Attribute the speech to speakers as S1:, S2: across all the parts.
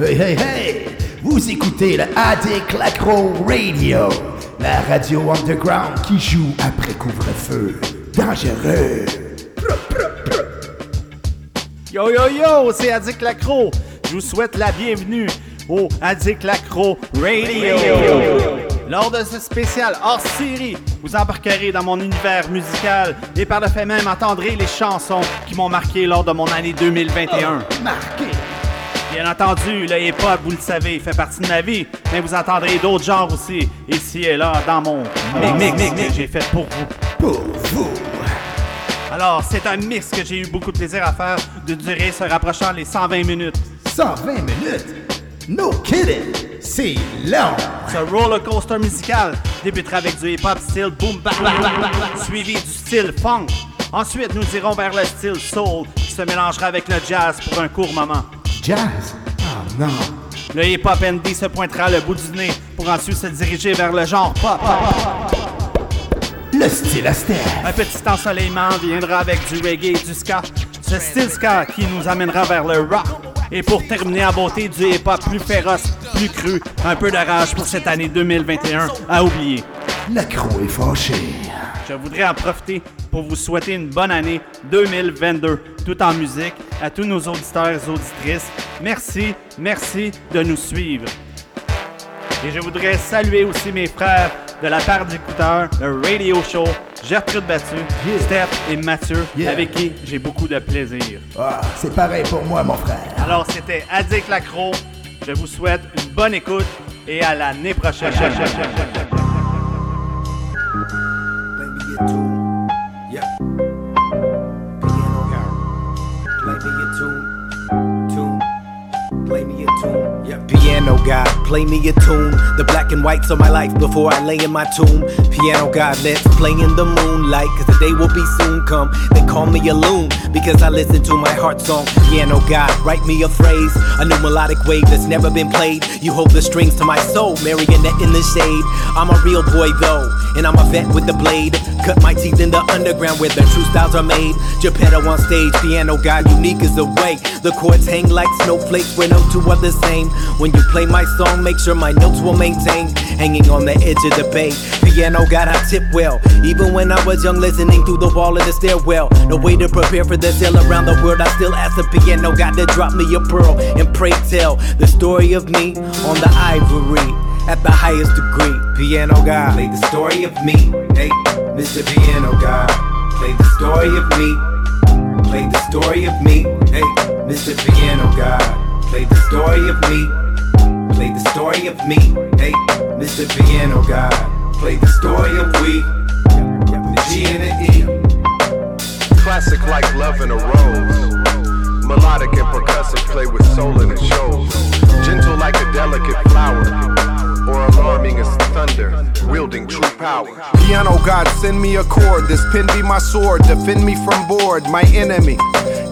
S1: Hey, hey, hey! Vous écoutez le AD Clacro Radio, la radio underground qui joue après couvre-feu. Dangereux!
S2: Yo yo yo, c'est Addict Lacro. Je vous souhaite la bienvenue au Addict Lacro Radio. Lors de ce spécial hors série, vous embarquerez dans mon univers musical et par le fait même entendrez les chansons qui m'ont marqué lors de mon année 2021.
S1: Marqué!
S2: Bien entendu, le hip-hop, vous le savez, fait partie de ma vie, mais vous entendrez d'autres genres aussi, ici et là, dans mon mix, mix que j'ai fait pour vous.
S1: Pour vous!
S2: Alors, c'est un mix que j'ai eu beaucoup de plaisir à faire, de durée se rapprochant les 120 minutes.
S1: 120 minutes! No kidding! C'est long!
S2: Ce roller coaster musical débutera avec du hip-hop style boom bap, bap, bap, bap, suivi du style funk. Ensuite, nous irons vers le style soul qui se mélangera avec le jazz pour un court moment.
S1: Jazz? Oh non!
S2: Le hip-hop ND se pointera le bout du nez pour ensuite se diriger vers le genre pop.
S1: Le style Aster!
S2: Un petit ensoleillement viendra avec du reggae et du ska. Ce style ska qui nous amènera vers le rock. Et pour terminer en beauté, du hip-hop plus féroce, plus cru, un peu de rage pour cette année 2021 à oublier.
S1: L'accro est fâché.
S2: Je voudrais en profiter pour vous souhaiter une bonne année 2022, tout en musique, à tous nos auditeurs et auditrices. Merci, merci de nous suivre. Et je voudrais saluer aussi mes frères de la part d'écouteurs, le Radio Show, Gertrude Battu,
S1: Yeah.
S2: Steph et Mathieu,
S1: Yeah.
S2: avec qui j'ai beaucoup de plaisir.
S1: Ah, c'est pareil pour moi, mon frère.
S2: Alors, c'était Addict Lacro. Je vous souhaite une bonne écoute et à l'année prochaine.
S3: Piano God, play me a tune. The black and whites of my life before I lay in my tomb. Piano God, let's play in the moonlight, cause the day will be soon come. They call me a loon because I listen to my heart song. Piano God, write me a phrase, a new melodic wave that's never been played. You hold the strings to my soul, marionette in the shade. I'm a real boy though, and I'm a vet with the blade. Cut my teeth in the underground where the true styles are made. Geppetto on stage, piano god, unique is the way. The chords hang like snowflakes where no two are the same. When you play my song, make sure my notes will maintain. Hanging on the edge of the bay. Piano god, I tip well. Even when I was young, listening through the wall of the stairwell. No way to prepare for the sale around the world. I still ask the piano god to drop me a pearl and pray tell the story of me on the ivory at the highest degree. Piano God, play the story of me. Hey, Mr. Piano God, play the story of me. Play the story of me. Hey, Mr. Piano God, play the story of me. Play the story of me. Hey, Mr. Piano God, play the story of we. The G and the E.
S4: Classic like love in a rose. Melodic and percussive play with soul and it shows. Gentle like a delicate flower. Or alarming as thunder, wielding true power.
S5: Piano God, send me a chord. This pen be my sword. Defend me from board, my enemy.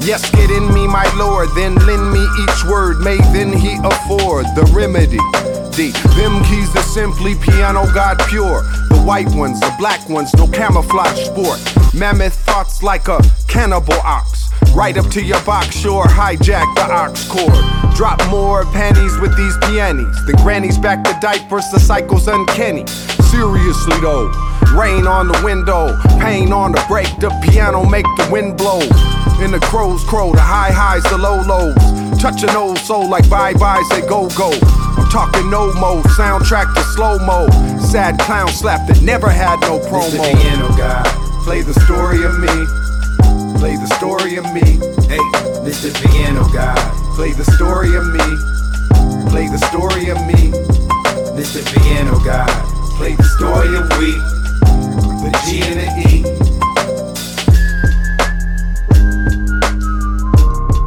S5: Yes, get in me, my lord. Then lend me each word. May then he afford the remedy. Them keys are simply piano God pure. The white ones, the black ones, no camouflage sport. Mammoth thoughts like a cannibal ox. Right up to your box, sure, hijack the ox cord. Drop more panties with these pianis. The grannies back the diapers, the cycle's uncanny. Seriously though, rain on the window, pain on the brake, the piano make the wind blow. In the crows crow, the high highs, the low lows. Touch an old soul like bye bye, say go go. I'm talking no mo, soundtrack to slow mo. Sad clown slap that never had no
S3: Mr.
S5: the
S3: Piano guy,
S5: Play the story of me. Play the story of me.
S3: hey, Mr. Piano God,
S5: Play the story of me. Play the story of me.
S3: Mr. Piano God, play the story of we.
S5: The G and the E.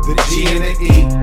S5: The G and the E.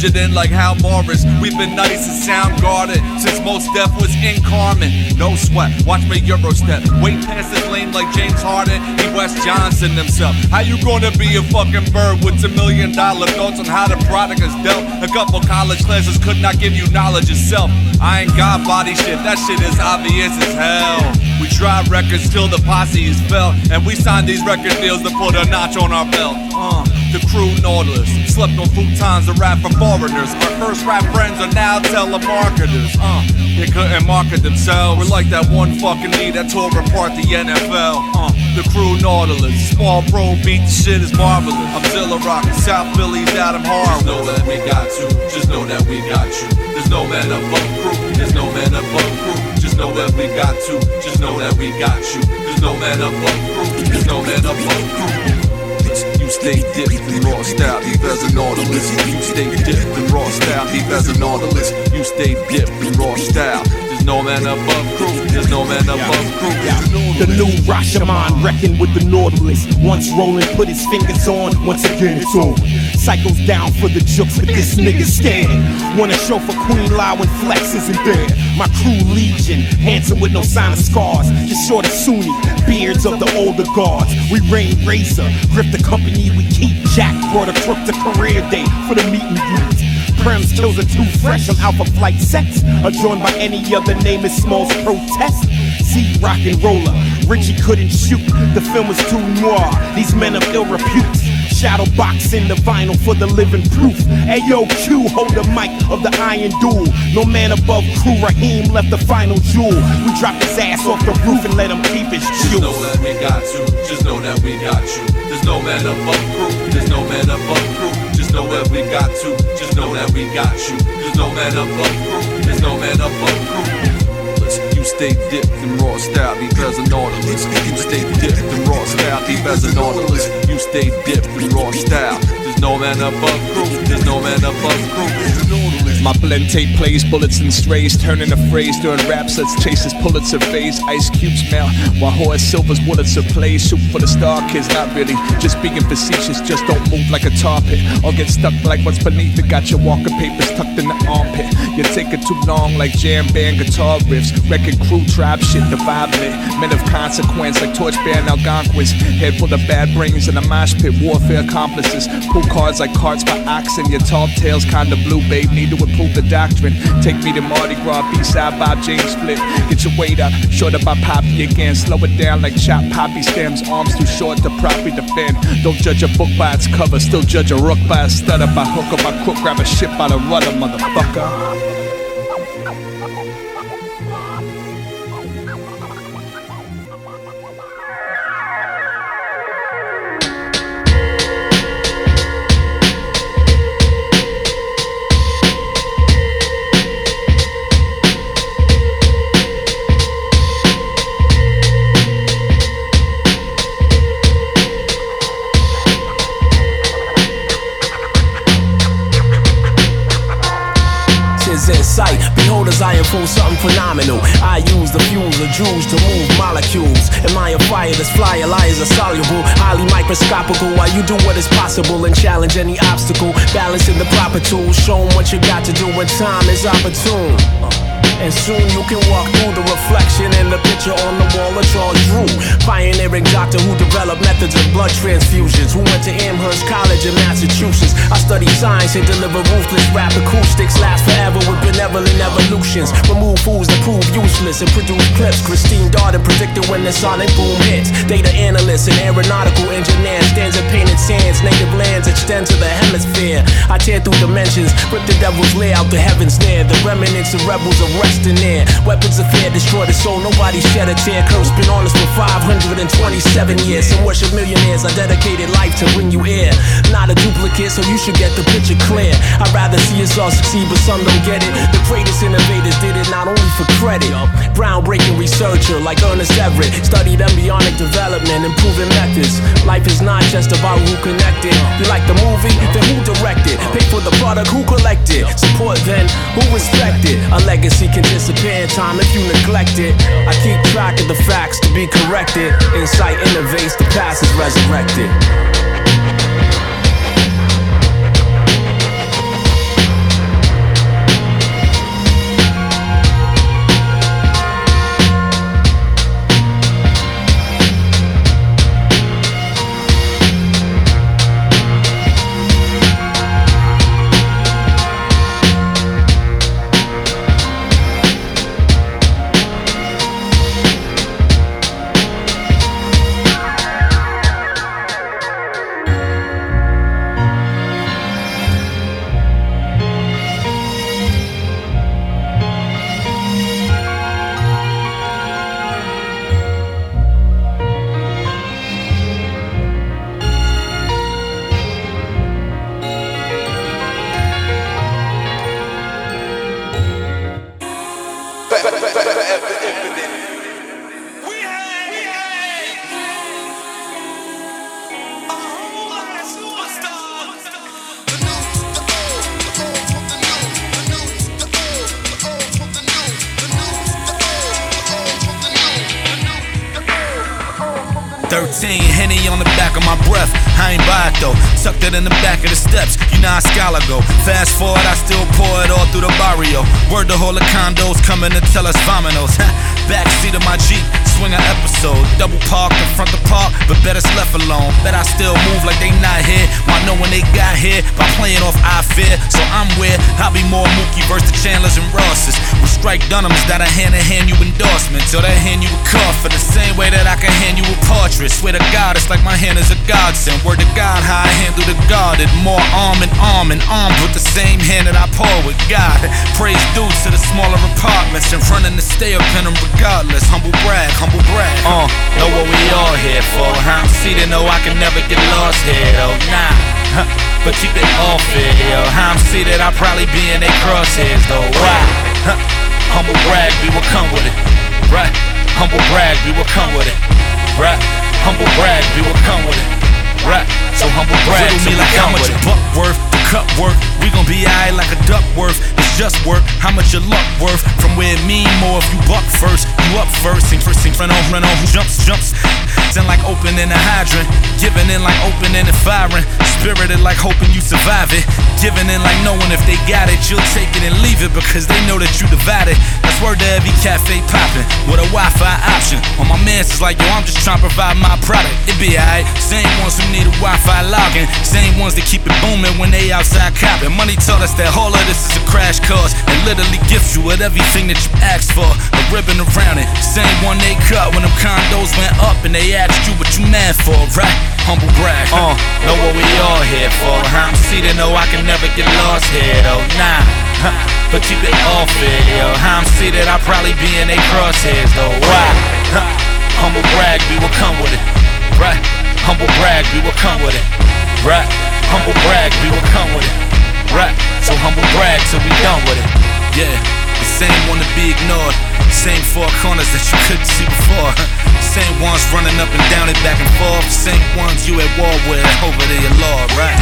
S6: You fidgeting like Hal Morris. We've been nice and sound guarded since most death was incarnate. No sweat, watch me Euro step. Wait past this lane like James Harden. He Wes Johnson himself. How you gonna be a fucking bird with a million dollar thoughts on how the product is dealt? A couple college classes could not give you knowledge itself. I ain't got body shit, that shit is obvious as hell. We drop records till the posse is felt, and we sign these record deals to put a notch on our belt. Uh, the crew Nautilus slept on futons to rap for foreigners. Our first rap friends are now telemarketers. Uh, they couldn't market themselves. We're like that one fucking knee that tore apart the NFL. Uh, the crew Nautilus, small pro beat, the shit is marvelous. I'm still a Rock, South Philly's Adam Harwood. Just know that we got you. Just know that we got you. There's no man above crew. There's no man above crew. Just know that we got you. Just know that we got you. There's no man above crew. There's no man above crew. Stay dipped in raw style, deep as a nautilus. You stay dipped in raw style, deep as a nautilus. You stay dipped in raw style. There's no man above crew. There's no man above crew.
S7: The new Rashomon reckon with the Nautilus. Once rolling, put his fingers on. Once again, it's on. Cycles down for the jokes, but this nigga scared. Wanna show for Queen Lie when Flex isn't there. My crew legion, handsome with no sign of scars. Just short of Sunni, beards of the older guards. We reign razor, grip the company we keep. Jack brought a crook to career day for the meet and greet. Prems kills are too fresh on Alpha Flight sets. Adjoined by any other name is Smalls Protest. See rock and roller, Richie couldn't shoot. The film was too noir. These men of ill repute. Shadow boxing the vinyl for the living proof. Ayo, Q, hold the mic of the iron duel. No man above crew, Raheem left the final jewel. We dropped his ass off the roof and let him keep his
S6: Just know that we got you. Just know that we got you. There's no man above crew. There's no man above crew. Just know that we got you. Just know that we got you. There's no man above crew. There's no man above crew. Stay dipped in raw style, deep as a nautilus. You stay dipped in raw style, deep as a nautilus. You stay dipped in raw style. There's no man above crew. There's no man above crew.
S8: My blend tape plays bullets and strays, turning a phrase during rap sets, chases Pulitzer phase, ice cubes melt, while Horace Silver's bullets are plays. Shoot for the star kids, not really, just being facetious, just don't move like a tar pit, or get stuck like what's beneath it. Got your walker papers tucked in the armpit. You take it too long like jam band guitar riffs, wrecking crew tribe shit, the vibe lit. Men of consequence like Torchbearer and Algonquins, head full of bad brains in a mosh pit, warfare accomplices. Pull cards like carts by oxen, your tall tales kinda blue, babe. Need to improve the doctrine. Take me to Mardi Gras, B-side Bob James split. Get your weight up, short up by Poppy again. Slow it down like chop poppy stems. Arms too short to properly defend. Don't judge a book by its cover, still judge a rook by a stutter. By hook or by crook, grab a ship by the rudder, motherfucker.
S9: Phenomenal. I use the fuels of Jews to move molecules. Am I a fire that's fly? Liars are soluble, highly microscopical. While you do what is possible and challenge any obstacle, balancing the proper tools. Show 'em what you got to do when time is opportune. And soon you can walk through the reflection in the picture on the wall of Charles Drew. Pioneering doctor who developed methods of blood transfusions. Who went to Amherst College in Massachusetts. I studied science and deliver ruthless rap acoustics. Last forever with benevolent evolutions. Remove fools that prove useless and produce clips. Christine Darden predicted when the sonic boom hits. Data analysts and aeronautical engineers. stands in painted sands. Native lands extend to the hemisphere. I tear through dimensions, rip the devil's layout, the heavens near. The remnants of rebels are Weapons of fear destroy the soul, nobody shed a tear. Curse been on us for 527 years. Some worship millionaires. I dedicated life to bring you here. Not a duplicate, so you should get the picture clear. I'd rather see us all succeed, but some don't get it. The greatest innovators did it not only for credit. Groundbreaking researcher like Ernest Everett studied embryonic development, improving methods. Life is not just about who connected. You like the movie? Then who directed? Pay for the product? Who collected? Support then? Who respected? A legacy can disappear in time if you neglect it. I keep track of the facts to be corrected. Insight innovates, the past is resurrected.
S10: 13, Henny on the back of my breath. I ain't buy it though. Tucked it in the back of the steps. You know how scholar go. Fast forward, I still pour it all through the barrio. Word the whole of condos coming to tell us vominos. Backseat of my Jeep, swing an episode. Double park in front the park, but better left alone. Bet I still move like they not here. Why know when they got here? By playing off I fear. So I'm where I'll be more Mookie versus the Chandlers and Rosses. With strike Dunhams that I hand to hand you endorsements. Or they hand you a coffin the same way that I can hand you a portrait. Swear to God, it's like my hand is a godsend. Word to God, how I handle the guarded. More arm in arm and armed with the same hand that I pour with God. Praise due to the smaller apartments and running to stay up in them regardless. Humble brag, humble brag. Uh, know what we all here for. I'm seated, know I can never get lost here, though. Nah. Huh, but keep it off it, yo. I'm seated, I'll probably be in they crosshairs, though. Right? Huh, humble brag, we will come with it. Right? Humble brag, we will come with it. Right? Humble brag, we will come with it. Right? So humble brag, so me like how much a buck worth, the cup work. We gon' be alright like a duck worth. It's just work, how much your luck worth. From where it mean more if you buck first, you up first. Sing first, sing front on, run on, who jumps, jumps. Sound like opening a hydrant, giving in like opening and firing. Spirited like hoping you survive it. Giving in like knowing if they got it, you'll take it and leave it because they know that you divided. That's word to every cafe popping with a Wi-Fi option. On my mans is like, yo, I'm just trying to provide my product. It be alright. Same ones who need a Wi-Fi login, same ones that keep it booming when they outside copping. Money taught us that all of this is a crash course and literally gifts you with everything that you asked for. A ribbon around it, same one they cut when them condos went up and they asked you what you mad for, right? Humble brag. Uh, know what we all here for. I'm seated, know I can never get lost here, though. Nah, huh, but keep it off it, yo. I'm seated, I'll probably be in they crosshairs, though. Why? Huh, humble brag, we will come with it, right? Humble brag, we will come with it, right? Humble brag, we will come with it, right? So humble brag till we done with it, yeah. The same to be ignored, same four corners that you couldn't see before. Same ones running up and down it back and forth, same ones you at war with over to your law, right?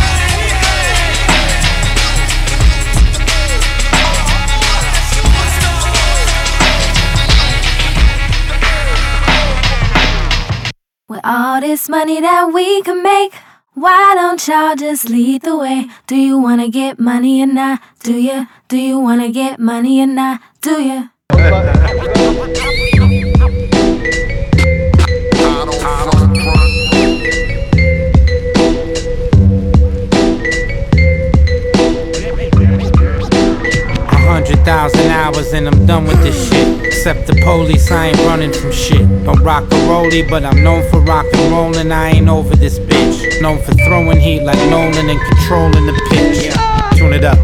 S11: With all this money that we can make, why don't y'all just lead the way? Do you wanna get money or not? Do ya? Do you wanna get money or not? Do
S12: ya? 100,000 hours and I'm done with this shit. Except the police, I ain't running from shit. Don't rock and rollie, but I'm known for rock and rollin'. I ain't over this bitch. Known for throwing heat like Nolan and controlling the pitch. Tune it up.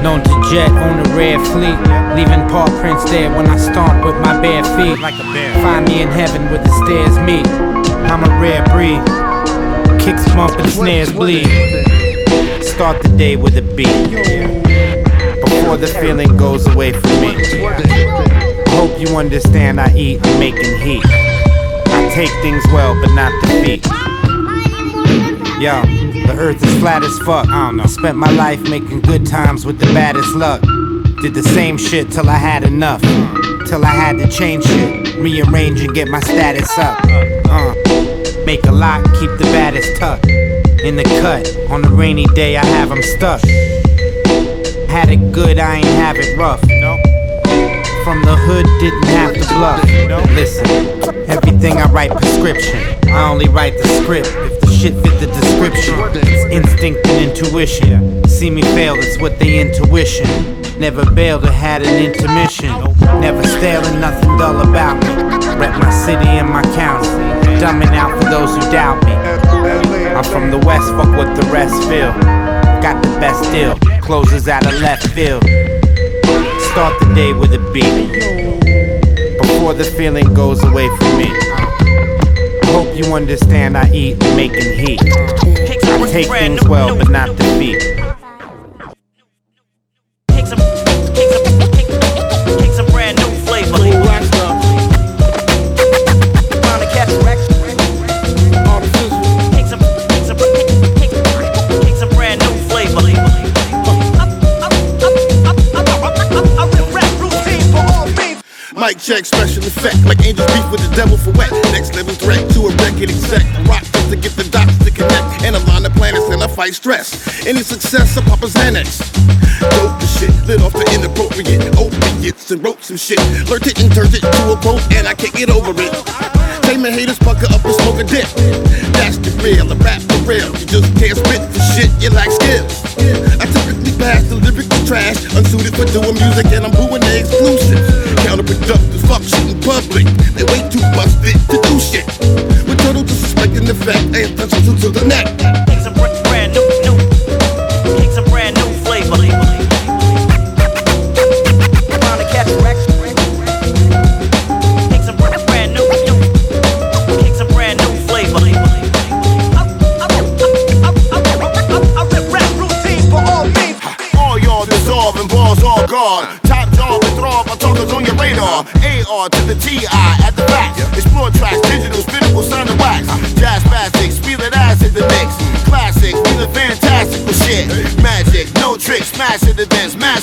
S12: Known to jet on a rare fleet, leaving paw prints there when I start with my bare feet. Like a bear. Find me in heaven where the stairs meet. I'm a rare breed. Kicks bump and snares bleed. Start the day with a beat. Before the feeling goes away from me. Hope you understand I eat, I'm making heat. I take things well, but not the defeat. Yo, the earth is flat as fuck. I don't know. Spent my life making good times with the baddest luck. Did the same shit till I had enough. Till I had to change shit, rearrange and get my status up. Uh, make a lot, keep the baddest tucked. In the cut, on a rainy day I have 'em stuck. Had it good, I ain't have it rough. From the hood, didn't have to bluff. Listen, everything I write prescription. I only write the script if the shit fit the description. It's instinct and intuition. See me fail, it's what they intuition. Never bailed or had an intermission. Never stale and nothing dull about me. Rep my city and my county. Dumbing out for those who doubt me. I'm from the west, fuck what the rest feel. Got the best deal, closes out of left field. Start the day with a beat. Before the feeling goes away from me. Hope you understand I eat making heat. I take things well, but not defeat.
S13: Check, special effect. Like angels beef with the devil for wet. Next level threat to a record exec. The rock just to get the dots to connect. And align the planets and I fight stress. Any success, I pop a Xanax. Dope the shit, lit off the inappropriate opiates and wrote some shit. Learned it and turned it to a quote, and I can't get over it. Tame haters, pucker up and smoke a dip. That's the real, the rap for real. You just can't spit the shit, you lack skills. I typically pass the lyrical trash, unsuited for doing music, and I'm booing the exclusives. Counterproductive, fuck shit in public. They way too busted to do shit. With total disrespect and effect, they attention to the neck. AR to the TI at the back. Explore tracks, digital, spinnable, sound and wax. Jazz basics, feel it as in the mix. Classic, feeling fantastic with shit. Magic, no tricks, smash at events, mash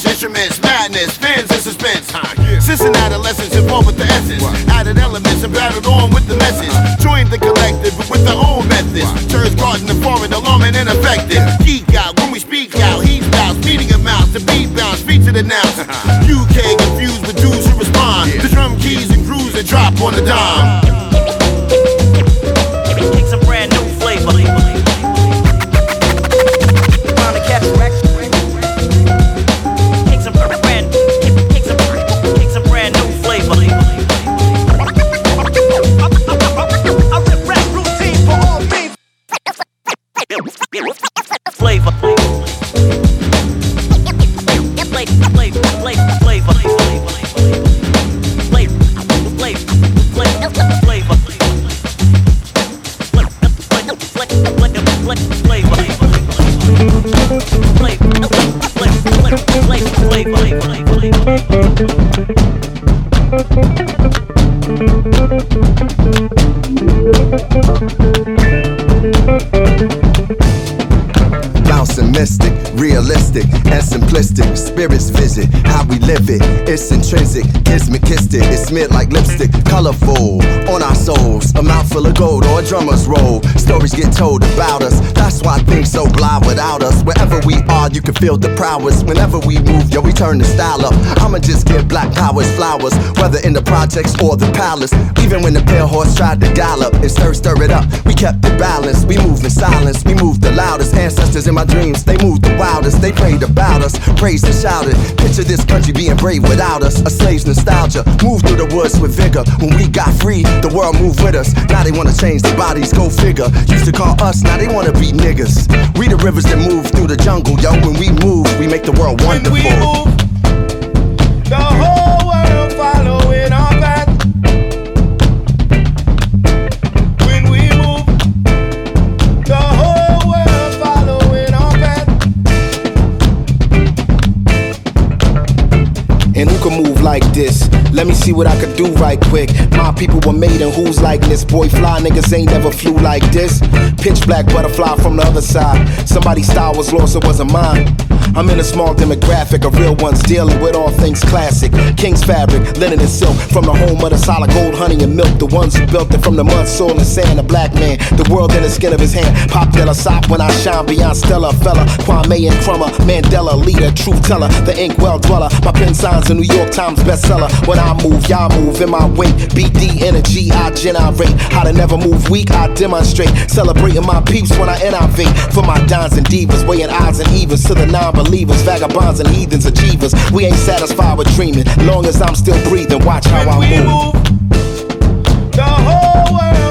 S14: Bouncing mystic, realistic, simplistic. Spirits visit how we live it. It's intrinsic, kismet kissed it. It's smeared like lipstick, colorful on our souls. A mouthful of gold or a drummer's roll. Stories get told about us. That's why things so blind without us. Wherever we are, you can feel the prowess. Whenever we move, yo, we turn the style up. I'ma just give black powers flowers, whether in the projects or the palace. Even when the pale horse tried to gallop and stir, stir it up, we kept it balanced. We moved in silence, we moved the loudest. Ancestors in my dreams, they moved the wildest. They prayed about us, praised and shouted. Picture this country being brave without us. A slave's nostalgia, moved through the woods with vigor. When we got free, the world moved with us. Now they wanna change their bodies, go figure. Used to call us, now they wanna be niggas. We the rivers that move through the jungle, yo. When we move, we make the world wonderful.
S13: And who can move like this? Let me see what I could do right quick. My people were made in who's like this. Boy, fly niggas ain't never flew like this. Pitch black butterfly from the other side. Somebody's style was lost, it wasn't mine. I'm in a small demographic of real ones dealing with all things classic. King's fabric, linen and silk. From the home of the solid gold, honey and milk. The ones who built it from the mud, soil, and sand. A black man, the world in the skin of his hand. Pop Della Sop when I shine beyond Stella. Fela, Kwame Nkrumah. Mandela, leader, truth teller. The ink well dweller. My pen signs a New York Times bestseller. When I move, y'all move in my wake. BD energy, I generate. How to never move weak, I demonstrate. Celebrating my peeps when I innovate. For my dons and divas, weighing odds and evens to the non-believers, vagabonds and heathens, achievers. We ain't satisfied with dreaming. Long as I'm still breathing, watch how I move. move. The whole world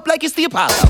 S15: up like it's the Apollo.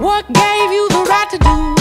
S16: What gave you the
S17: right to
S11: do?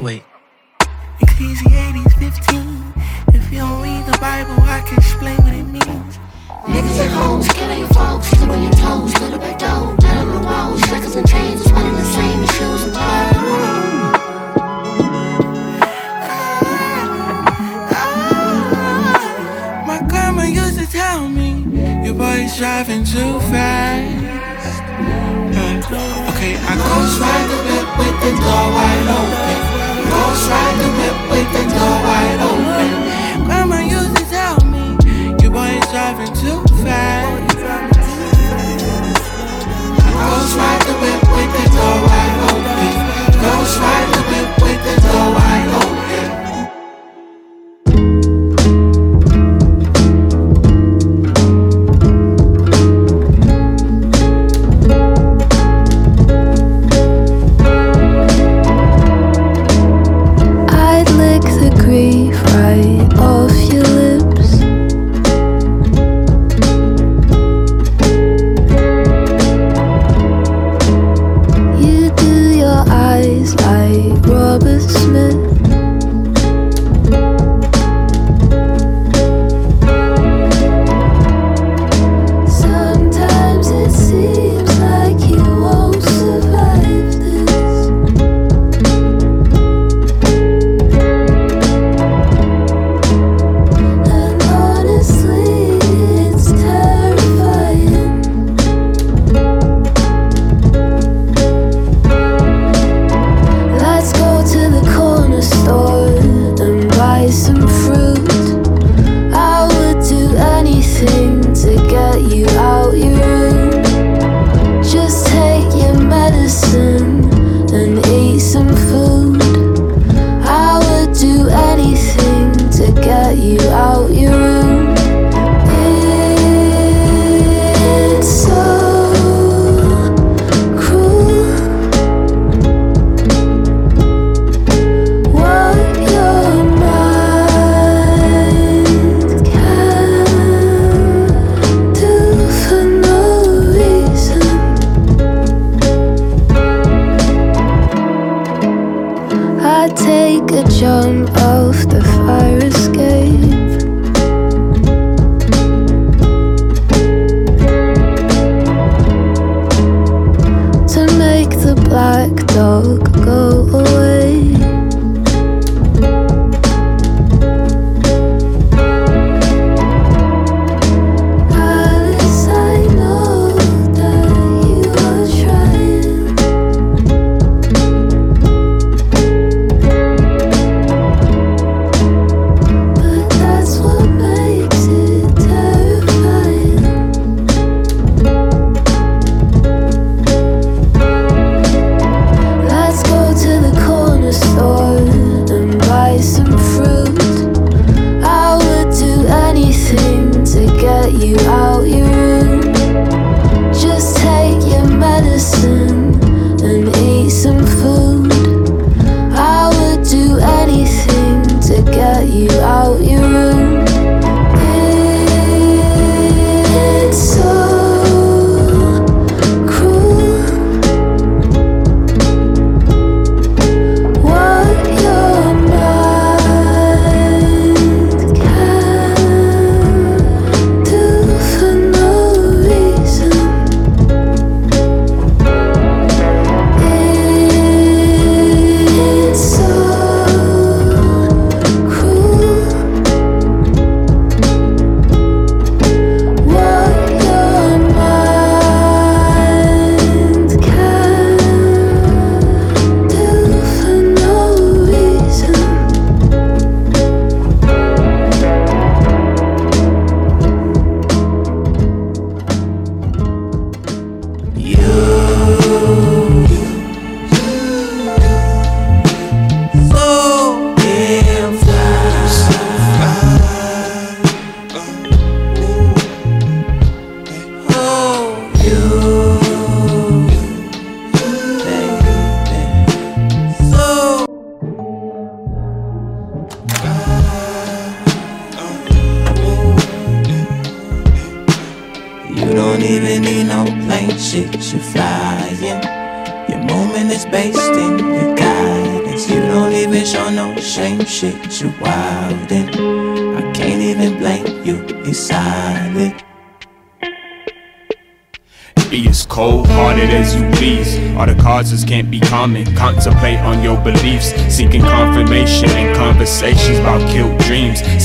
S18: Skinhead.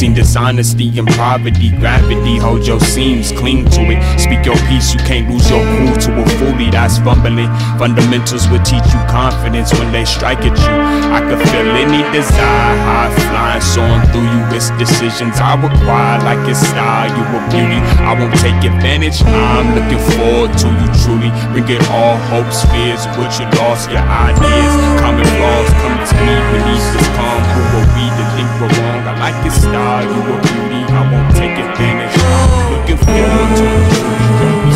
S18: Seen dishonesty and poverty. Gravity hold your seams. Cling to it. Speak your peace. You can't lose your cool to a fully that's fumbling. Fundamentals will teach you confidence when they strike at you. I could feel any desire. High flying, soaring through you. It's decisions I require. Like it's style. You a beauty. I won't take advantage. I'm looking forward to you truly bring it all hopes, fears, what you lost, your ideas, common flaws, come to me beneath this calm. Who are we to think we're like your style, you a beauty, I won't take advantage. I'm looking forward to you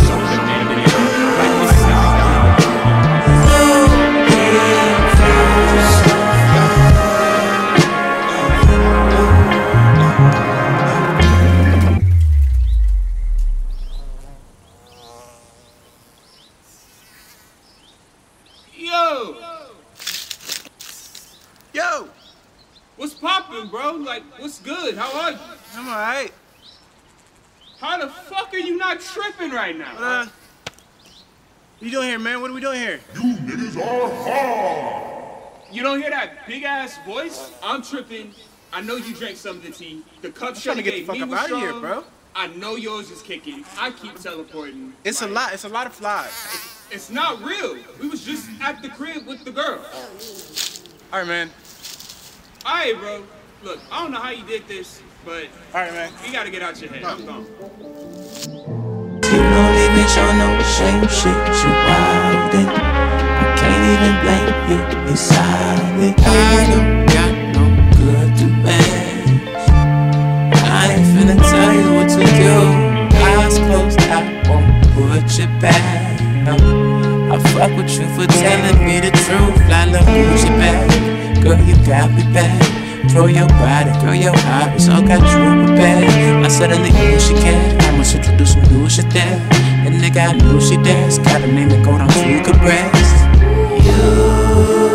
S19: I know you drank some of the tea. The cup
S20: I'm trying to get the
S19: gave
S20: fuck
S19: me
S20: up
S19: was
S20: outta here, bro.
S19: I know yours is kicking. I keep teleporting.
S20: It's a lot. It's a lot of flies.
S19: It's not real. We was just at the crib with the girl.
S20: All right, man.
S19: All right, bro. Look, I don't know how you did this, but
S20: all right, man.
S19: You gotta get out your head. I'm gone.
S16: You don't even show no shame, shit, you wildin'. I can't even blame you, it's silent. I don't Finna tell you what to do. Eyes closed, I won't put you back. I fuck with you for telling me the truth. I love Gucci back. Girl, you got me back. Throw your body, throw your eyes, all got you prepared. I suddenly knew she cared. I must introduce some new shit there. And nigga, I knew she danced. Got a name that go down to good breast.
S21: Bittersweet,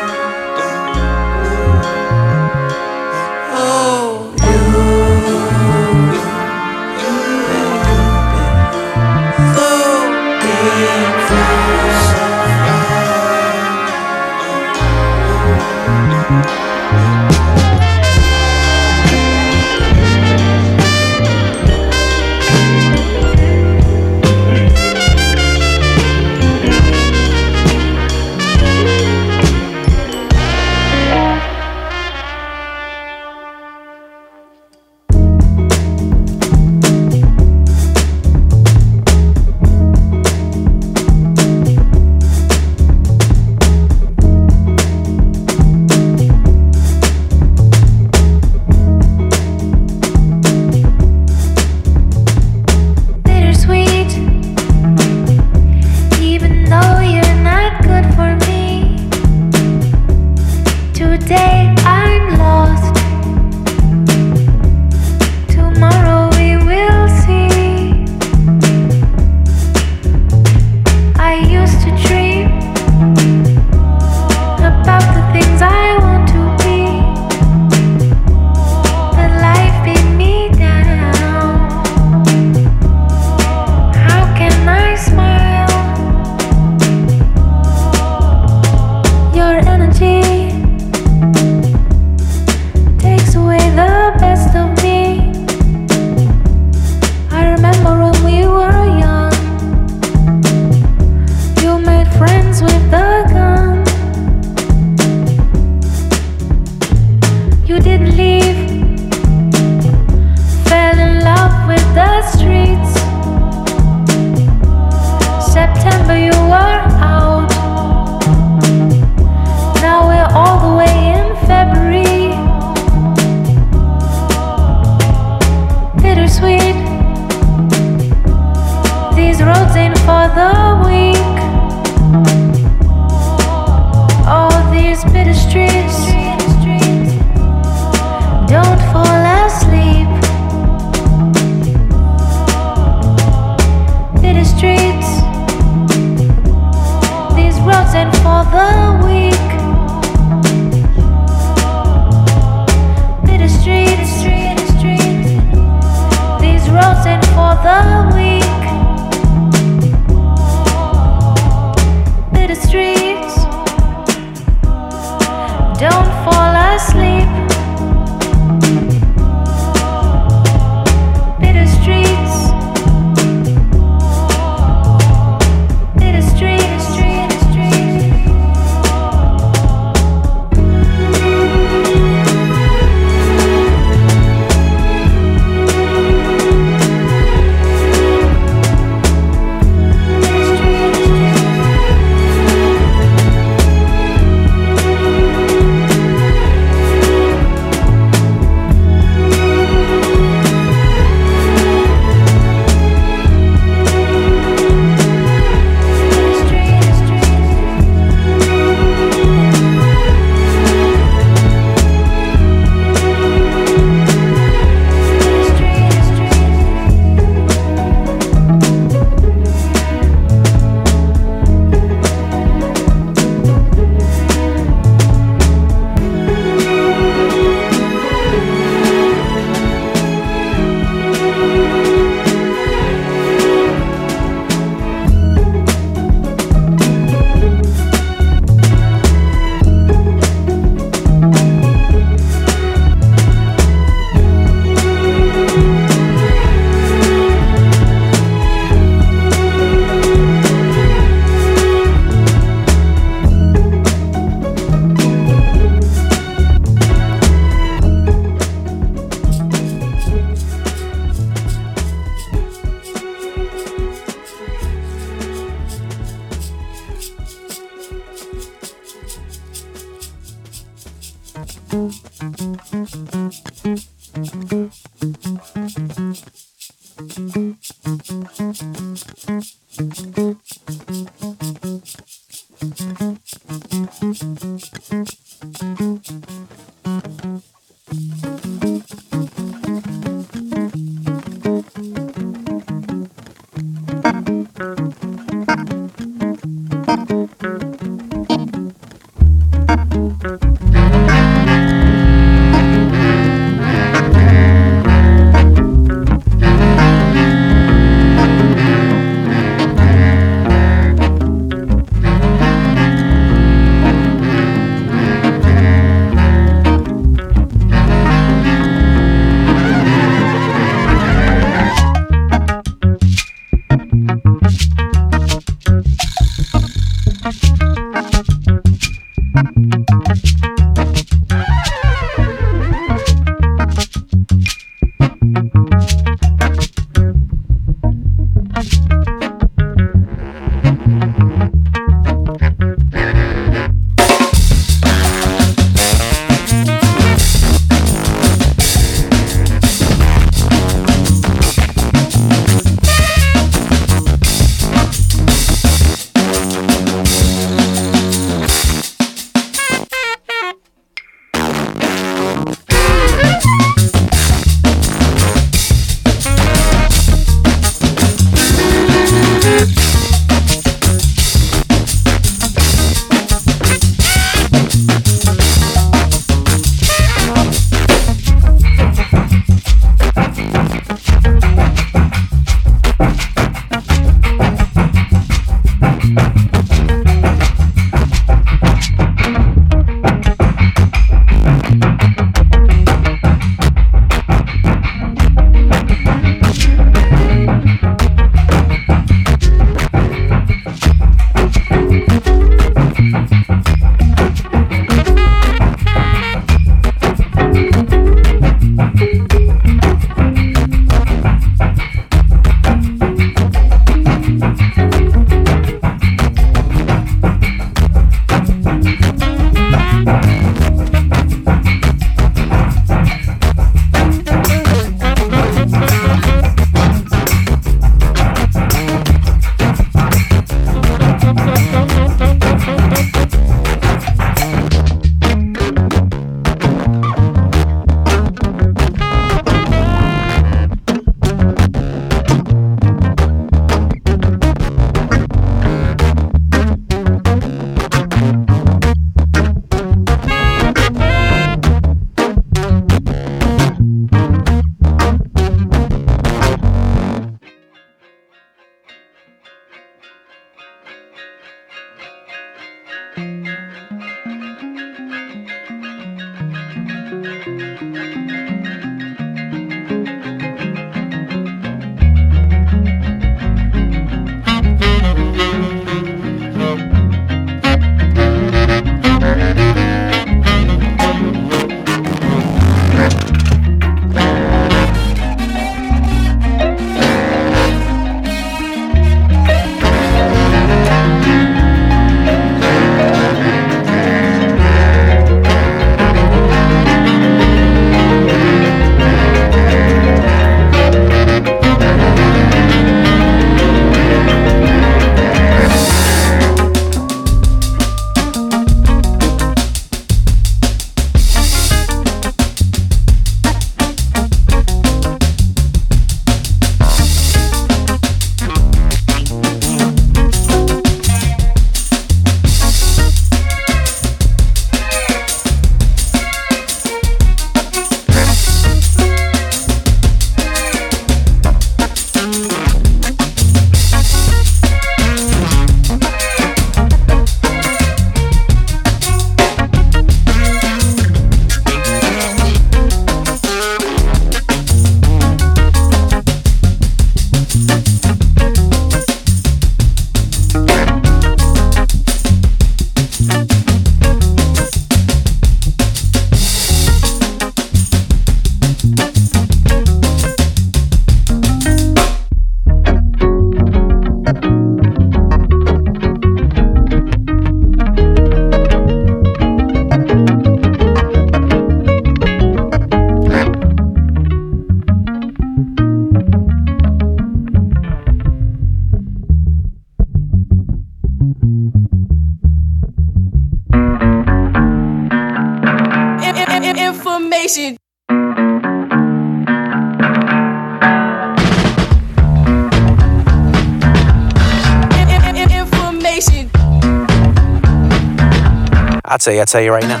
S22: You, I'll tell you right now.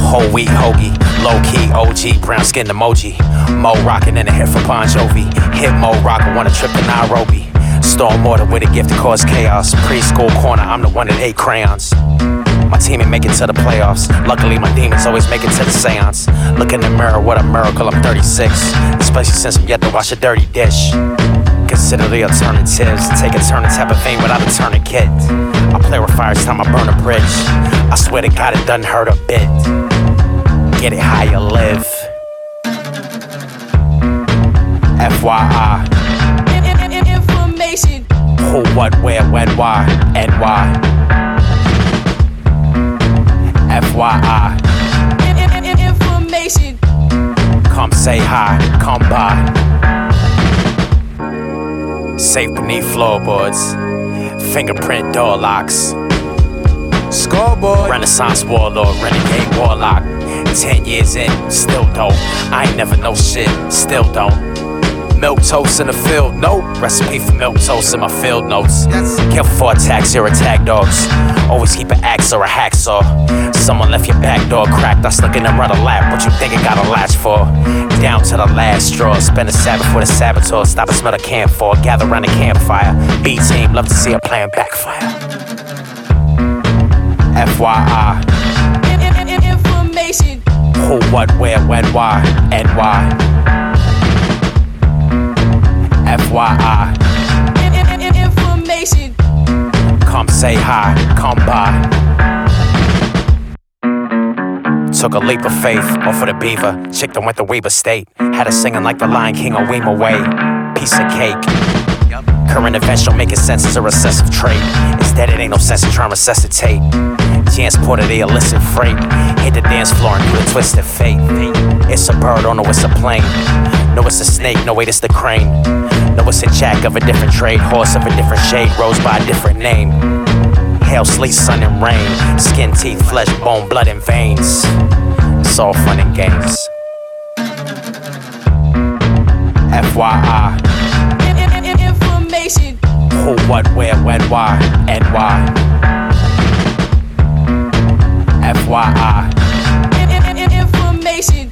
S22: Whole wheat hoagie, low key OG, brown skin emoji. Mo rockin' in the hit for Bon Jovi. Hit Mo rockin', wanna trip to Nairobi. Storm order with a gift to cause chaos. Preschool corner, I'm the one that ate crayons. My team ain't make it to the playoffs. Luckily, my demons always make it to the seance. Look in the mirror, what a miracle, I'm 36. Especially since I'm yet to wash a dirty dish. Consider the alternatives. Take a turn and tap a vein without a tourniquet. I play with fire each time I burn a bridge. I swear to God, it doesn't hurt a bit. Get it how you live. FYI.
S23: Information.
S22: Who, what, where, when, why, and why. FYI.
S23: Information.
S22: Come say hi, come by. Safe beneath floorboards, fingerprint door locks.
S13: Scoreboard.
S22: Renaissance warlord, renegade warlock. Ten years in, still dope. I ain't never know shit, still don't. Milk toast in the field, nope. Recipe for milk toast in my field notes. Careful for attacks or attack dogs. Always keep an axe or a hacksaw. Someone left your back door cracked. I snuck in and run a lap. What you think it got a latch for? Down to the last straw. Spend a Sabbath with a saboteur. Stop and smell the camphor. Gather around the campfire. B team, love to see a plan backfire. FYI.
S23: Information.
S22: Who, what, where, when, why, and why. FYI.
S23: Information.
S22: Come say hi, come by. Took a leap of faith off of the beaver. Chick that went to Weber State. Had her singing like the Lion King on Weem Away. Piece of cake. Current events don't make it sense as a recessive trait. Instead, it ain't no sense in trying to resuscitate. Transported the illicit freight. Hit the dance floor and do the twisted fate. It's a bird, oh no, it's a plane. No, it's a snake, no, wait, it's the crane. No, it's a jack of a different trade, horse of a different shade, rose by a different name. Hail, sleet, sun, and rain. Skin, teeth, flesh, bone, blood, and veins. It's all fun and games. FYI.
S23: Information.
S22: Who, what, where, when, why, and why. FYI.
S23: Information.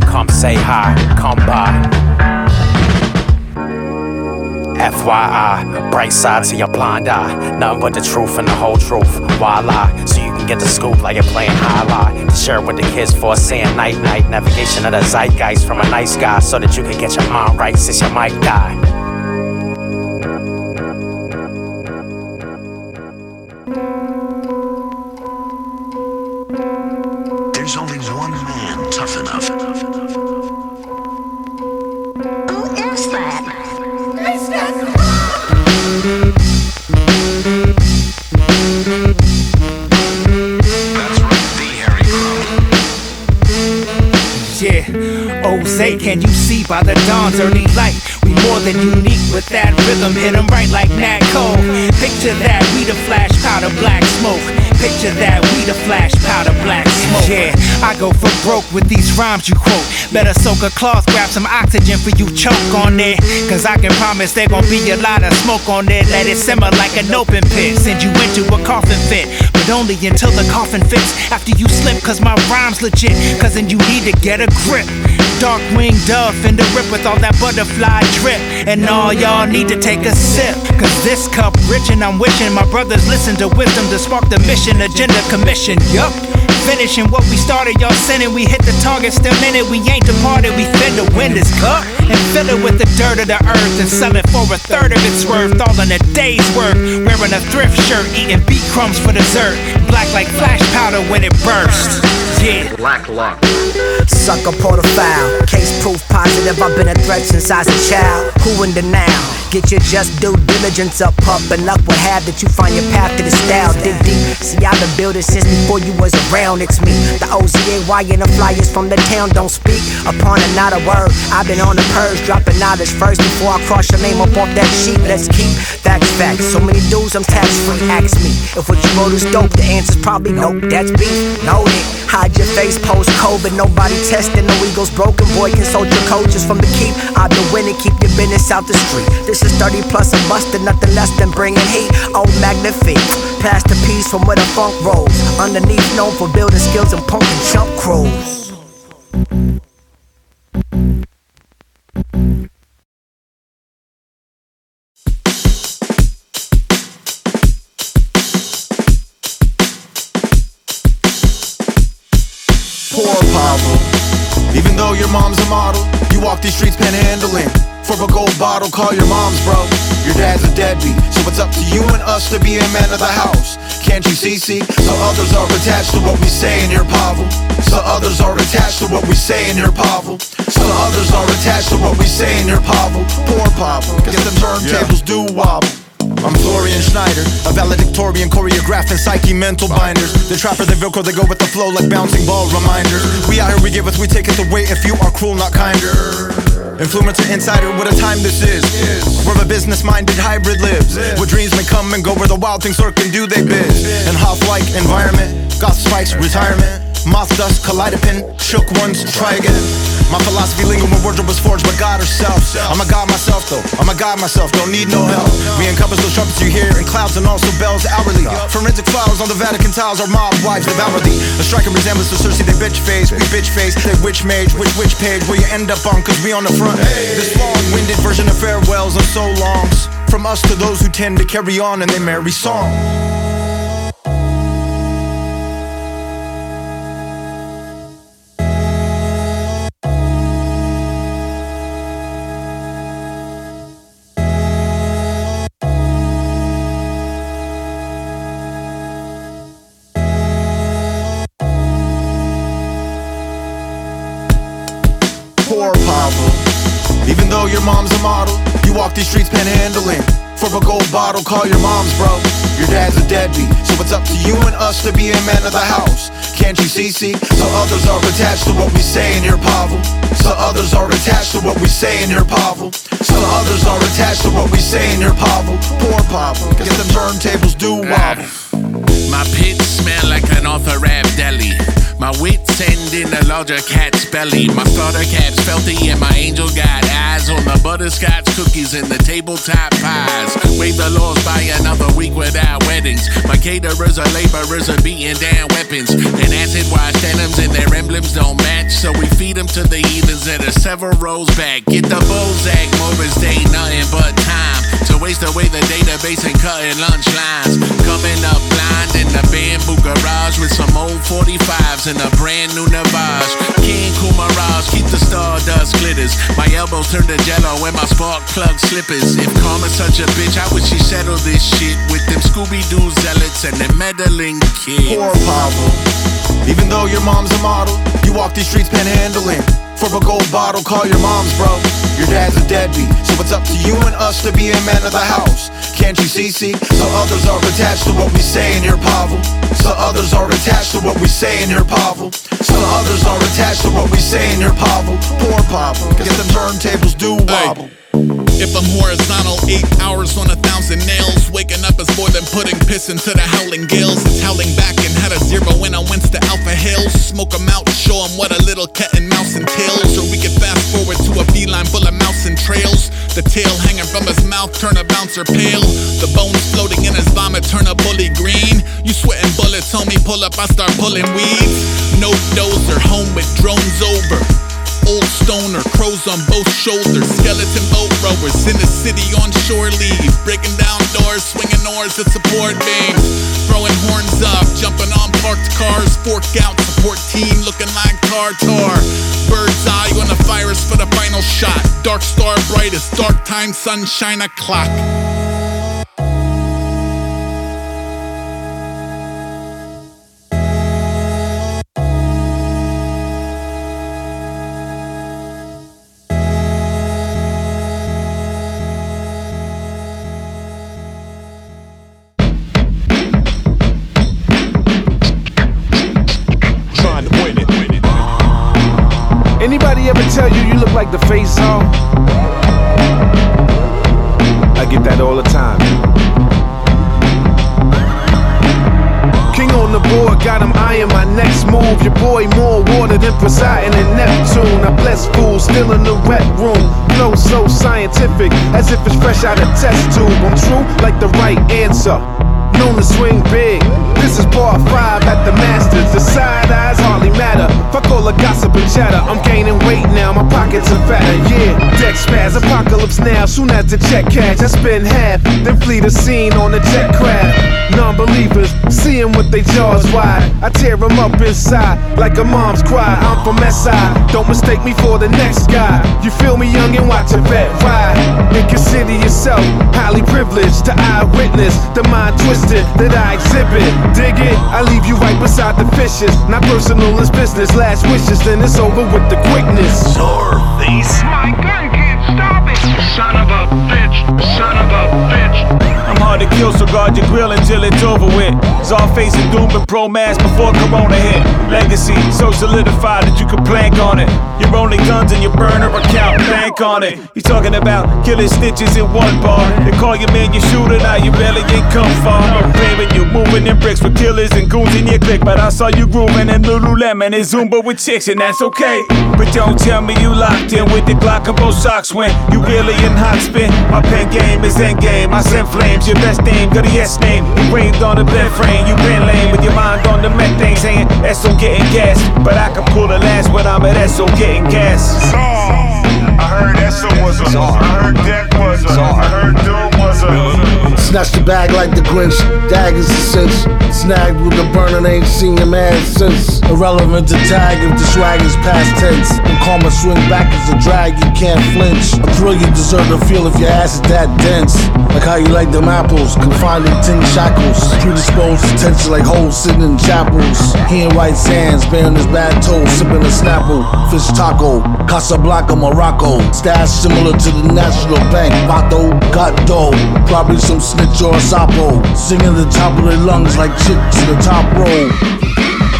S22: Come say hi, come by. FYI, bright side to your blind eye. Nothing but the truth and the whole truth. Why lie? So you can get the scoop like you're playing high lie. Share it with the kids for a saying night night. Navigation of the zeitgeist from a nice guy so that you can get your mind right since you might die.
S24: There's only one man tough enough.
S25: Jose, can you see by the dawn's early light? We more than unique with that rhythm, hit 'em right like Nat Cole. Picture that, we the flash powder, black smoke. Picture that, we the flash powder, black smoke. Yeah, I go for broke with these rhymes you quote. Better soak a cloth, grab some oxygen for you, choke on it. Cause I can promise there gon' be a lot of smoke on it. Let it simmer like an open pit. Send you into a coffin fit, but only until the coffin fits. After you slip, cause my rhyme's legit. Cause then you need to get a grip. Dark winged dove in the rip with all that butterfly drip. And all y'all need to take a sip. Cause this cup rich and I'm wishing my brothers listen to wisdom to spark the mission, agenda, commission. Yup. Finishing what we started, y'all sinning. We hit the target, still in it. We ain't departed. We fin to win this cup and fill it with the dirt of the earth and sell it for a third of its worth. All in a day's work. Wearing a thrift shirt, eating beet crumbs for dessert. Black like flash powder when it bursts. Yeah.
S24: Black luck.
S26: Sucker portafile. Case proof positive. I've been a threat since I was a child. Who in the now? Get your just due diligence up, up, and luck will have that you find your path to the style. Dig deep. See, I've been building since before you was around. It's me, the OZAY and the flyers from the town don't speak upon it, not a word. I've been on the purge, dropping knowledge first before I cross your name up off that sheet. Let's keep that's facts. So many dudes, I'm tax free. Ask me if what you wrote is dope. The answer's probably nope. That's beef. Noted. Your face post COVID. Nobody testing. No egos broken. Boy, consult your coaches from the keep. I've been winning. Keep your business out the street. This is 30 plus a busted, nothing less than bringing heat. Oh, magnifique. Pass the piece from where the funk rolls. Underneath, known for building skills and and jump crews.
S23: Call your mom's bro. Your dad's a deadbeat, so it's up to you and us to be a man of the house. Can't you see, see? So others are attached to what we say in your Pavel. So others are attached to what we say in your Pavel. So others are attached to what we say in your Pavel. Poor Pavel, get the turntables do wobble. I'm Florian Schneider, a valedictorian choreographing psyche mental binders. The trapper, the Velcro, they go with the flow like bouncing ball reminders. We out here, we give us, we take it away if you are cruel, not kinder. Influencer insider, what a time this is. Where the business minded hybrid lives. Where dreams may come and go, where the wild things lurk and do they biz. In half like environment, got spikes, retirement. Moth dust, kaleidopin, shook once, try again. My philosophy lingo when wardrobe was forged by God herself. I'm a God myself though, I'm a God myself, don't need no help. We encompass those trumpets you hear in clouds and also bells hourly. Forensic files on the Vatican tiles, our mob wives devour thee. A striking resemblance to Cersei, they bitch face, we bitch face, they witch mage, which which page will you end up on, cause we on the front. This long-winded version of farewells and so longs. From us to those who tend to carry on in their merry song. Your mom's a model, you walk these streets panhandling. For a gold bottle, call your mom's bro. Your dad's a deadbeat, so it's up to you and us to be a man of the house. Can't you see, see? So others are attached to what we say in here, Pavel. So others are attached to what we say in here, Pavel. So others are attached to what we say in here, Pavel. Poor Pavel, get the turntables do wobble.
S27: My pits smell like an author rap deli. My wits end in a larger cat's belly. My starter cap's felty and my angel got eyes on the butterscotch cookies and the tabletop pies. Wave the laws by another week without weddings. My caterers are laborers are beating down weapons. And acid wash denims and their emblems don't match. So we feed them to the heathens that are several rows back. Get the Bozak Morris Day, nothing but time. Waste away the database and cutting lunch lines. Coming up blind in the bamboo garage with some old 45s and a brand new Navage. King Kumaraj, keep the stardust glitters. My elbows turn to jello and my spark plug slippers. If karma's such a bitch, how would she settle this shit with them Scooby Doo zealots and them meddling kids?
S23: Poor Pablo. Even though your mom's a model, you walk these streets panhandling. For a gold bottle, call your mom's bro. Your dad's a deadbeat, so it's up to you and us to be a man of the house. Can't you see, see? So others are attached to what we say in your Pavel. So others are attached to what we say in your Pavel. So others are attached to what we say in your Pavel. Poor Pavel, get the turntables do wobble.
S27: If I'm horizontal, eight hours on a thousand nails. Waking up is more than putting piss into the howling gales. It's howling back and had a zero when I went to Alpha Hills. Smoke 'em out, show 'em what a little cat and The tail hanging from his mouth, turn a bouncer pale. The bones floating in his vomit, turn a bully green. You sweating bullets, homie, pull up, I start pulling weeds. No dozer, home with drones over. Old stoner, crows on both shoulders, skeleton boat rowers in the city on shore leave, breaking down doors, swinging oars at support beams, throwing horns up, jumping on parked cars, fork out support team looking like Tartar. Bird's eye on the virus for the final shot, dark star brightest, dark time sunshine o'clock.
S5: Fresh out of test tube. I'm true like the right answer. Known to swing big. This is part five at the Masters. Hardly all the gossip and chatter. I'm gaining weight now, my pockets are fatter. Yeah, deck spaz, apocalypse now. Soon as the check cash, I spend half, then flee the scene on a jet craft. Non-believers, seeing with they jaws wide. I tear them up inside like a mom's cry. I'm from SI, don't mistake me for the next guy. You feel me, young, and watch a vet ride. And consider yourself highly privileged to eyewitness the mind twisted that I exhibit. Dig it? I leave you right beside the fishes. Not personal, it's business. Last wishes, then it's over with the quickness.
S28: Face. My gun can't stop it. Son of a bitch. Son of a bitch.
S29: I'm hard to kill, so guard your grill until it's over with. Czar facing doom and pro mass before Corona hit. Legacy so solidified that you can plank on it. Your only guns in your burner account, bank on it. You talking about killing stitches in one bar. They call your man your shooter, now you barely ain't come far. Claiming you moving in bricks with killers and goons in your clique, but I saw you grooving in Lululemon and Zumba with chicks, and that's okay. But don't tell me you locked in with the Glock and both socks when you really in hot spin. My pen game is end game. I send flames, your best name, got a yes name. Engraved on the bed frame, you been lame with your mind on the methane saying SO getting gas. But I can pull the last when I'm at SO getting gas.
S28: So, I heard Eso was a. I heard Deck was a. I heard Doom was a.
S30: Snatch the bag like the Grinch, daggers a cinch. Snagged with the burner, ain't seen your man since. Irrelevant to tag if the swag is past tense. When karma swing back as a drag, you can't flinch. A thrill you deserve to feel if your ass is that dense. Like how you like them apples, confined in tin shackles. Predisposed to tension like holes sitting in chapels. He in white sands, bearing his bad toes, sipping a snapple. Fish taco, Casablanca, Morocco. Stash similar to the National Bank. Vato, got dough. Probably some snitch or a sapo. Singing the top of their lungs like chicks in the top row.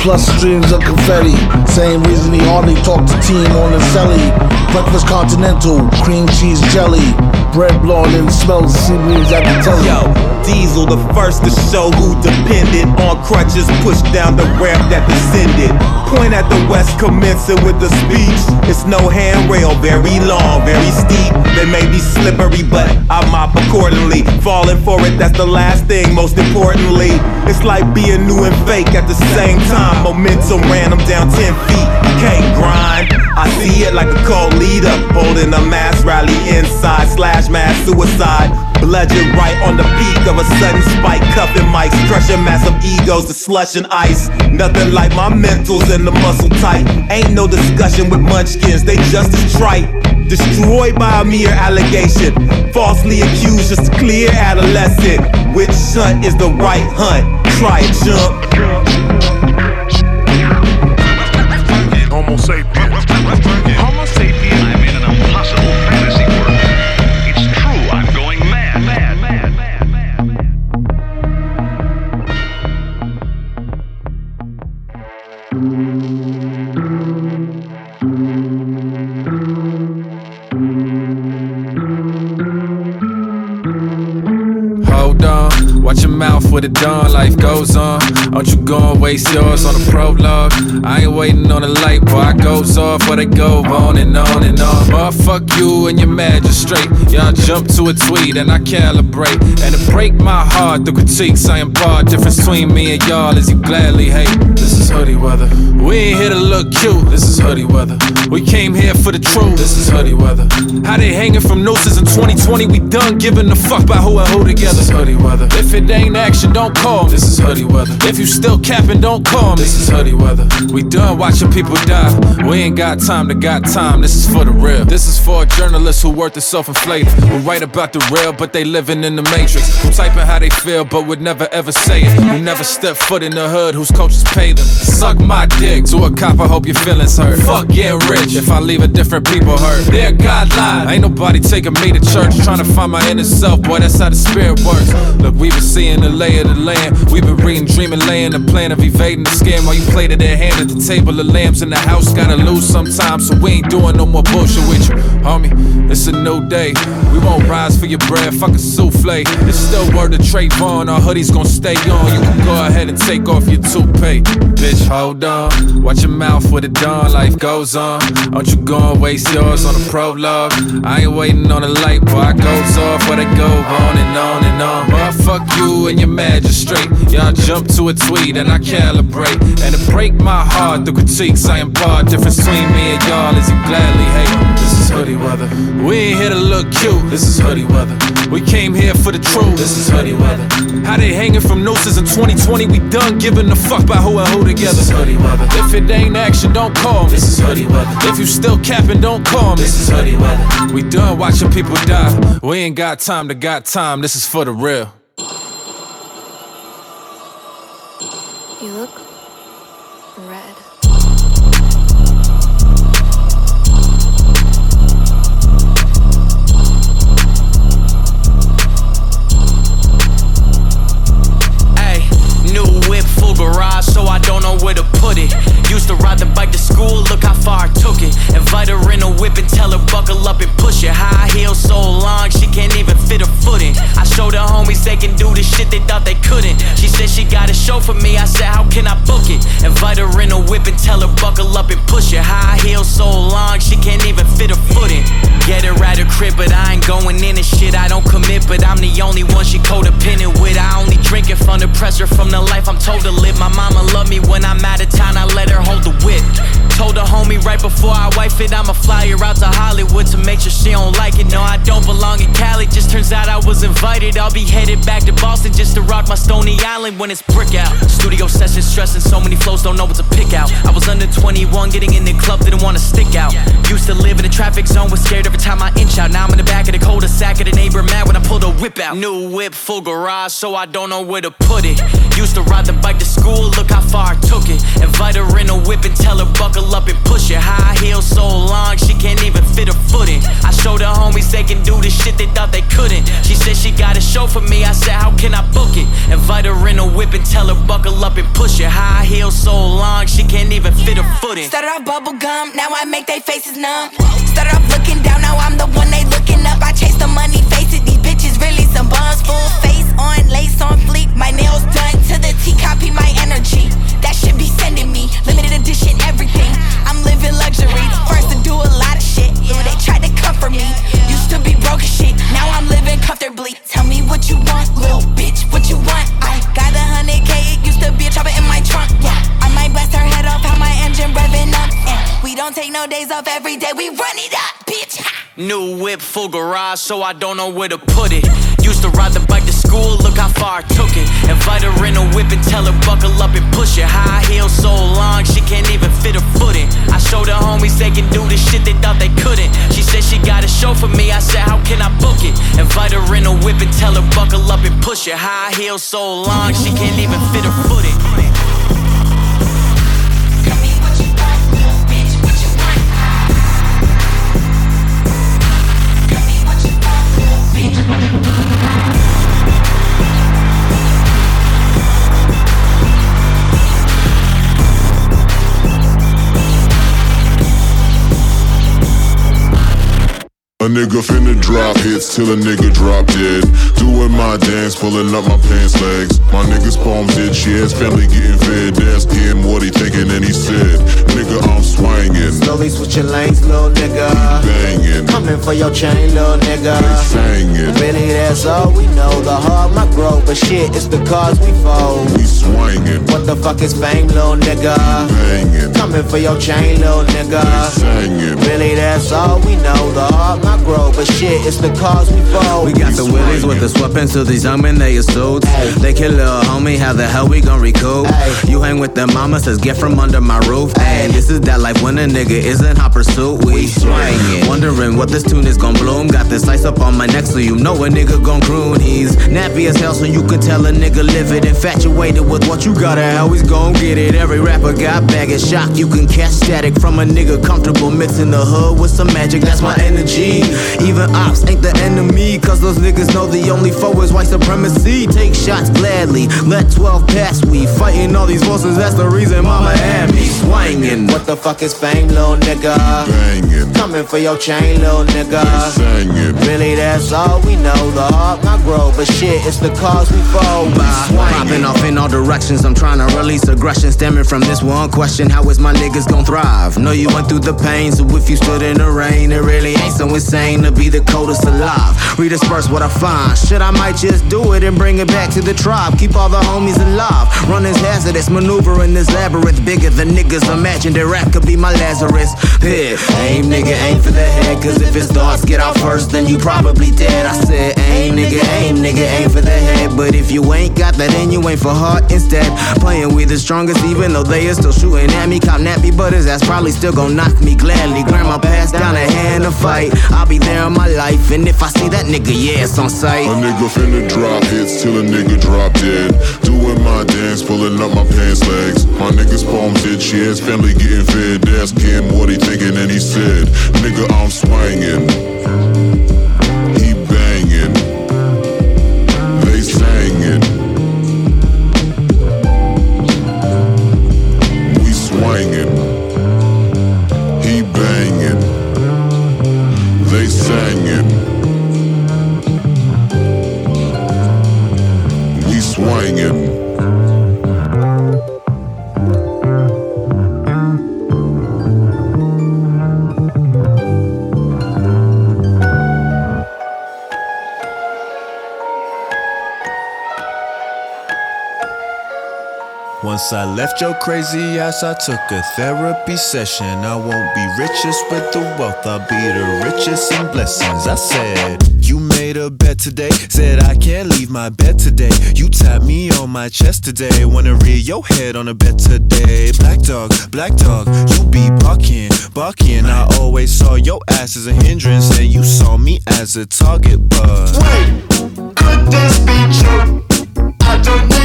S30: Plus streams of confetti. Same reason he hardly talked to team on the celly. Breakfast continental, cream cheese jelly. Bread blowing and smells seaweeds at the telly.
S23: Yo, Diesel, the first to show who depended on crutches, pushed down the ramp that descended. Point at the west, commencing with the speech. It's no handrail, very long, very steep. They may be slippery, but I mop accordingly. Falling for it, that's the last thing, most importantly. It's like being new and fake at the same time. Momentum ran them down 10 feet. You can't grind. I see it like a cult leader holding a mass rally inside slash mass suicide. Bludgeon right on the peak of a sudden spike, cuffing mics, crushing massive egos to slush and ice. Nothing like my mentals and the muscle tight. Ain't no discussion with munchkins, they just as trite. Destroyed by a mere allegation, falsely accused, just a clear adolescent. Which hunt is the right hunt? Try it, jump.
S28: Homo sapien. Homo sapien.
S31: With the dawn, life goes on. Don't you go and waste yours on a prologue. I ain't waiting on the light, boy, I goes off, but they go on and on and on. Motherfuck you and your magistrate. Y'all jump to a tweet and I calibrate. And to break my heart, the critiques I impart. Difference between me and y'all is you gladly hate. This is hoodie weather. We ain't here to look cute, this is hoodie weather. We came here for the truth, this is hoodie weather. How they hanging from nooses in 2020, we done giving a fuck about who and who together. This is hoodie weather. If it ain't action, don't call me. This is hoodie weather. If you still capping, don't call me. This is hoodie weather. We done watching people die. We ain't got time to got time. This is for the real. This is for journalists who worth the self-inflated. Who write about the real, but they living in the matrix. Who typing how they feel, but would never ever say it. Who never step foot in the hood, whose coaches pay them. Suck my dick to a cop. I hope your feelings hurt. Fuck getting rich if I leave a different people hurt. Their God lied. Ain't nobody taking me to church, trying to find my inner self. Boy, that's how the spirit works. Look, we been seeing the lay of the land. We've been reading, dreaming, laying the plan of evading the scam while you play to their hand at the table of lambs in the house. Gotta lose sometimes, so we ain't doing no more bullshit with you, homie. It's a new day. We won't rise for your bread, fuck a souffle. It's still word to Trayvon, our hoodies gon' stay on. You can go ahead and take off your toupee. Bitch, hold on. Watch your mouth with the done, life goes on. Don't you go and waste yours on a prologue. I ain't waiting on a light, boy, I goes off where they go on and on and on. Boy, fuck you and your magistrate. Y'all jump to a tweet and I calibrate. And to break my heart, the critiques I impart. Difference between me and y'all is you gladly hate. This is hoodie weather. We ain't here to look cute. This is hoodie weather. We came here for the truth. This is hoodie weather. How they hanging from nooses in 2020? We done giving a fuck about who and who together. This is hoodie weather. If it ain't action, don't call me. This is hoodie weather. If you still capping, don't call me. This is hoodie weather. We done watching people die. We ain't got time to got time. This is for the real.
S32: They can do the shit they thought they couldn't. She said she got a show for me, I said, how can I book it? Invite her in a whip and tell her buckle up and push it. High heels so long, she can't even fit her foot in. Get her at her crib, but I ain't going in and shit. I don't commit, but I'm the only one she codependent with. I only drink it from the pressure from the life I'm told to live. My mama love me when I'm out of town, I let her hold the whip. Told the homie right before I wife it, I'ma fly her out to Hollywood to make sure she don't like it. No, I don't belong in Cali, just turns out I was invited. I'll be headed back to Boston just to rock my Stone Island when it's brick out. Studio sessions stressing, so many flows, don't know what to pick out. I was under 21, getting in the club, didn't wanna stick out. Used to live in a traffic zone, was scared every time I inch out. Now I'm in the back of the cul-de-sac of the neighbor mad when I pull the whip out. New whip, full garage, so I don't know where to put it. Used to ride the bike to school, look how far I took it. Invite her in a whip and tell her buckle up and push it. High heels so long, she can't even fit her foot in. I showed her homies they can do the shit they thought they couldn't. She said she got a show for me, I said, how can I book it? Invite her in a whip and tell her buckle up and push it. High heels so long, she can't even fit her foot in.
S33: Started off bubble gum, now I make they faces numb. Started off looking down, now I'm the one they looking up. I chase the money, face it, these bitches really some bums. Full face on, lace on fleek, my nails done to the T, copy my energy. That should be sending me limited edition everything. I'm living luxury, first to do a lot of shit. Yeah, they tried to comfort me. Shit, now I'm living comfortably. Tell me what you want, little bitch, what you want? I got a hundred K, it used to be a chopper in my trunk. Yeah, I might blast her head off, how my engine revving up. Yeah, we don't take no days off every day, we run it up, bitch.
S32: New whip, full garage, so I don't know where to put it. Used to ride the bike to school, look how far I took it. Invite her in a whip and tell her buckle up and push it. High heels so long, she can't even fit her foot in. I showed her homies they can do the shit they thought they couldn't. She said she got a show for me, I said, how can I book it? Invite her in a whip and tell her buckle up and push it. High heels so long, she can't even fit her foot in.
S34: A nigga finna drop hits till a nigga drop dead. Doing my dance, pulling up my pants legs. My niggas palms itch, yeah, his family getting fed. Asked him what he thinking, and he said, Nigga, I'm swinging.
S35: Slowly switching lanes, little nigga.
S34: Banging.
S35: Coming for your chain, little nigga.
S34: Singing.
S35: Really, that's all we know. The heart might grow, but shit, it's the cars we fold.
S34: We swinging.
S35: What the fuck is fame, little nigga?
S34: Banging.
S35: Coming for your chain, little nigga.
S34: Singing.
S35: Really, that's all we know. The heart but shit, it's the cause we fold.
S36: We got the willies with the sweatpants to these young men, they are suits. They kill little homie, how the hell we gon' recoup? You hang with them mama, says get from under my roof. And this is that life when a nigga is in hot pursuit. We swinging. Wondering what this tune is gon' bloom. Got this ice up on my neck, so you know a nigga gon' croon. He's nappy as hell, so you can tell a nigga live it. Infatuated with what you got, and how he's gon' get it. Every rapper got bag of shock, you can catch static from a nigga comfortable mixing the hood with some magic. That's my energy. Even ops ain't the enemy. Cause those niggas know the only foe is white supremacy. Take shots gladly, let 12 pass. We fighting all these forces, that's the reason mama had me swinging.
S35: What the fuck is fame, little nigga?
S34: Banging.
S35: Coming for your chain, little nigga.
S34: Singing.
S35: That's all we know. The heart might grow, but shit, it's the cause we fall. We
S36: Popping off in all directions, I'm trying to release aggression stemming from this one question How is my niggas gon' thrive? Know you went through the pain, so if you stood in the rain, it really ain't so insane to be the coldest alive. Redisperse what I find. Shit, I might just do it and bring it back to the tribe. Keep all the homies alive. Running's hazardous, maneuvering this labyrinth bigger than niggas imagined. That rap could be my Lazarus. Yeah, aim nigga, aim for the head, cause if his thoughts get out first, then you probably dead. I said, aim nigga, aim nigga, aim for the head. But if you ain't got that then you, ain't for heart instead. Playing with the strongest, even though they are still shooting at me. Cop nappy, but his ass probably still gon' knock me gladly. Grandma passed down a hand to fight. I'll be there in my life, and if I see that nigga, yeah, it's on sight.
S34: A nigga finna drop hits till a nigga drop dead. Doing my dance, pulling up my pants legs. My niggas palms itch, yeah, his family getting fed. Ask him what he thinking, and he said, Nigga, I'm swinging.
S37: Once I left your crazy ass, I took a therapy session. I won't be richest with the wealth, I'll be the richest in blessings. I said, You made a bet today, said I can't leave my bed today. You tapped me on my chest today, wanna rear your head on a bed today. Black dog, black dog, you be barking, barking. I always saw your ass as a hindrance, and you saw me as a target, but.
S38: Wait, could this be true? I don't need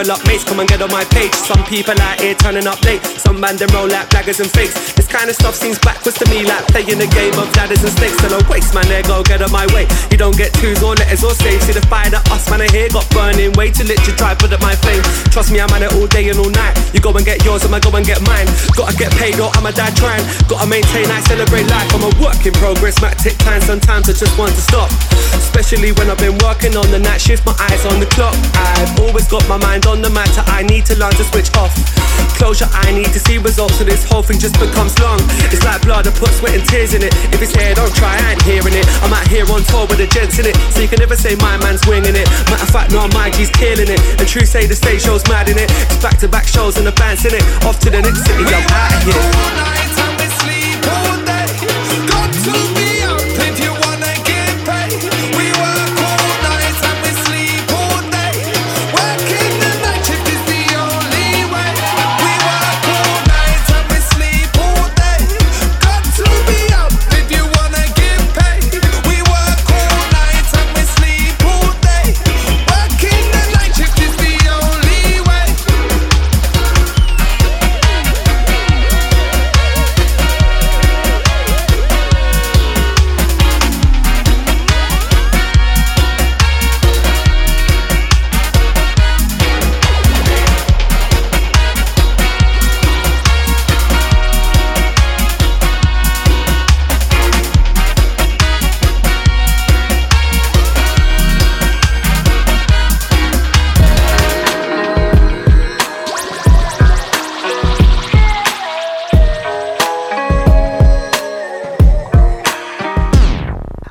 S39: level up mates. Come and get on my page. Some people out here turning up late. Some man them roll like blaggers and fakes. This kind of stuff seems backwards to me, like playing a game of ladders and snakes. And I waste man, there go get on my way. Get twos or letters or saves. See the fire that us man I here got burning way too lit to try put up my flame. Trust me, I'm on it all day and all night. You go and get yours, I'ma go and get mine. Gotta get paid or I'ma die trying. Gotta maintain, I celebrate life. I'm a work in progress, might take time sometimes I just want to stop. Especially when I've been working on the night shift, my eyes on the clock. I've always got my mind on the matter, I need to learn to switch off. Closure, I need to see results, so this whole thing just becomes long. It's like blood, I put sweat and tears in it. If it's here, don't try, I ain't hearing it. I'm out here on tour with the gents in it, so you can never say my man's winging it. Matter of fact, no, my G's killing it. And true say the stage show's mad in it. It's back to back shows and the band's in it. Off to the next city, I'm out of here.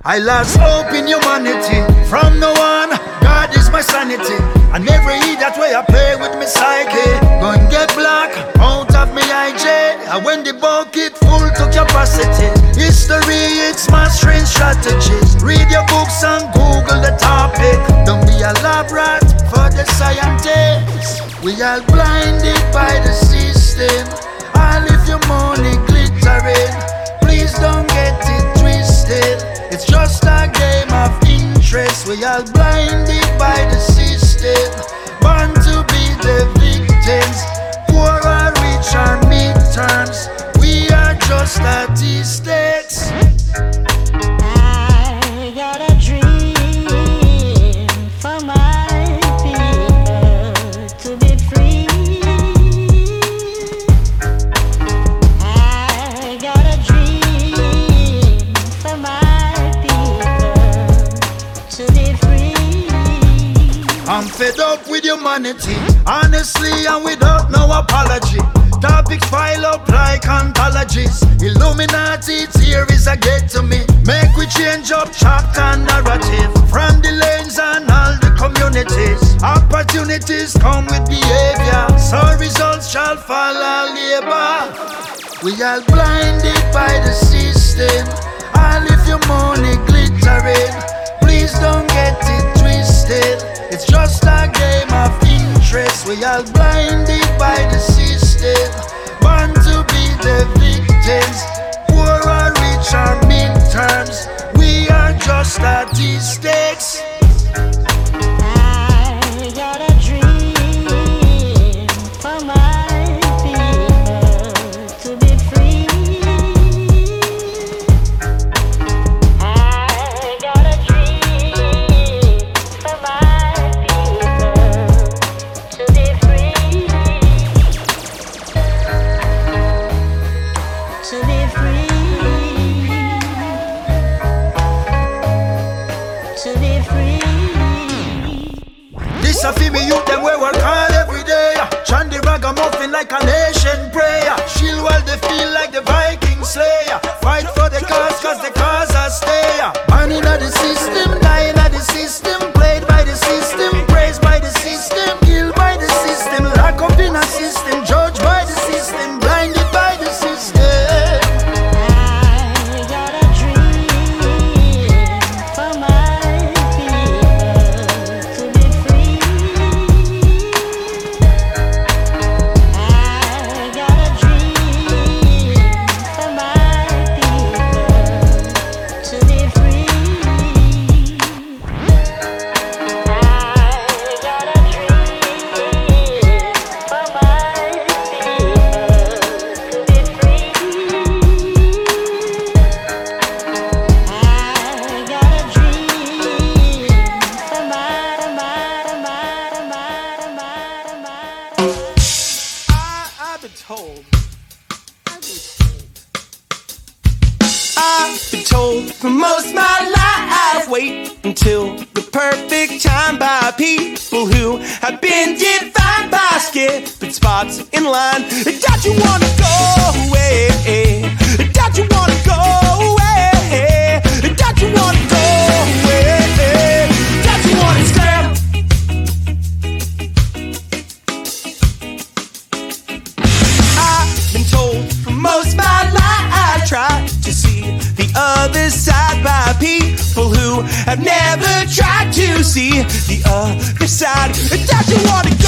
S40: I lost hope in humanity. From no one, God is my sanity. And every idiot way I play with me psyche. Go and get black out of me IJ. And when the bucket full to capacity. History, it's my strange strategies. Read your books and Google the topic. Don't be a lab rat for the scientists. We are blinded by the system. All if your money glittering. Please don't get it twisted. It's just a game of interest. We are blinded by the system. Born to be the victims. Poor or rich or midterms. We are just statistics. Fed up with humanity, honestly, and without no apology. Topics pile up like anthologies. Illuminati theories are get to me. Make we change up chapter narrative from the lanes and all the communities. Opportunities come with behavior, so results shall follow labor. We are blinded by the system. All if your money glittering, please don't get it twisted. It's just a game of interest. We are blinded by the system. Born to be the victims. Poor or rich or midterms. We are just statistics.
S41: like a nation prayer. Shield while they feel like the Viking slayer. Fight for
S15: the cause, cause the cause are stay. Man in the system. Perfect time by people who have been defined by skipping spots in line. Don't you wanna go the other side. Don't you wanna go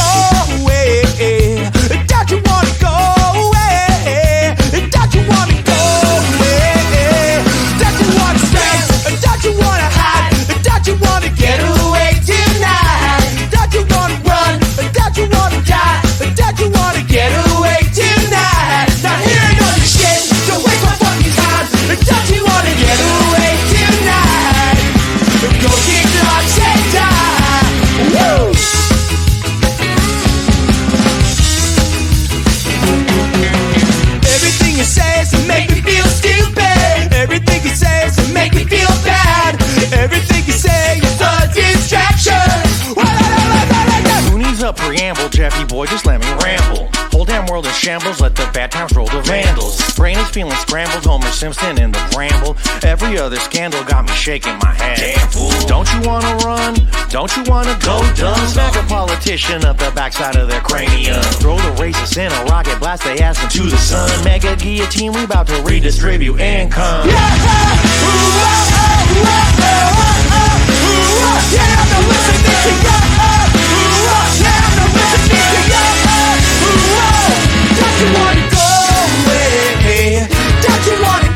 S42: shambles, let the bad times roll the vandals. Brain is feeling scrambled, Homer Simpson in the bramble. Every other scandal got me shaking my head. Damn fool. Don't you wanna run? Don't you wanna go dumb? Smack a politician up the backside of their cranium. Throw the racist in a rocket, blast they ass into the sun. Mega guillotine, we about to redistribute income.
S15: Don't you wanna go away? Don't you wanna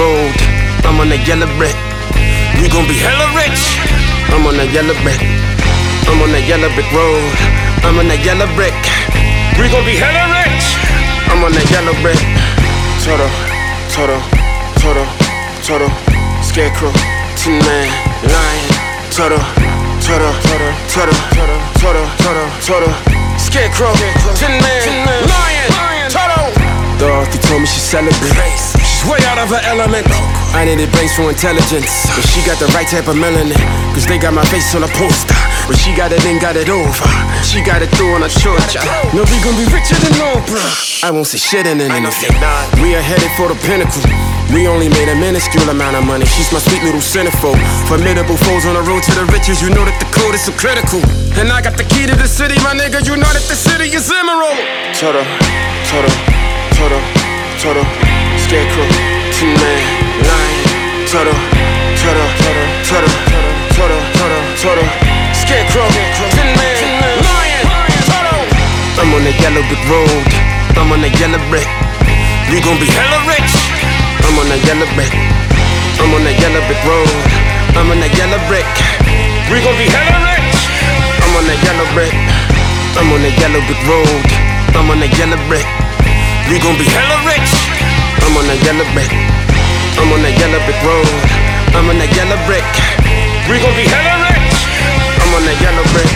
S9: road. I'm on the yellow brick. We gon' be hella rich. I'm on the yellow brick. I'm on the yellow brick road. I'm on the yellow brick. We gon' be hella rich. I'm on the yellow brick. Toto, Toto, Toto, Toto, Scarecrow, Tin Man, Lion, Toto, Toto, Toto, Toto, Toto, Toto, Toto, Scarecrow, Tin Man, Lion, Toto. Dorothy told me she celebrates. She's way out of her element. I needed brains for intelligence. But she got the right type of melanin. Cause they got my face on a poster. But she got it and got it over. She got it through on a short job. No, we gon' be richer than Oprah. I won't say shit in anything. We are headed for the pinnacle. We only made a minuscule amount of money. She's my sweet little centerfold. Formidable foes on the road to the riches. You know that the code is so critical. And I got the key to the city, my nigga. You know that the city is emerald. Toto, Toto, Toto, Toto, Scarecrow, Tin Man, Lion, Toto, Toto, Toto, Toto, Toto, Toto, Toto, Scarecrow, Tin Man, Lion, Toto. I'm on the yellow brick road. I'm on the yellow brick. We gon' be hella rich. I'm on the yellow brick. I'm on the yellow brick road. I'm on the yellow brick. We gon' be hella rich. I'm on the yellow brick. I'm on the yellow brick road. I'm on the yellow brick. We gon' be hella rich. I'm on the yellow brick. I'm on the yellow brick road. I'm on the yellow brick. We gon' be hella rich. I'm on the yellow brick.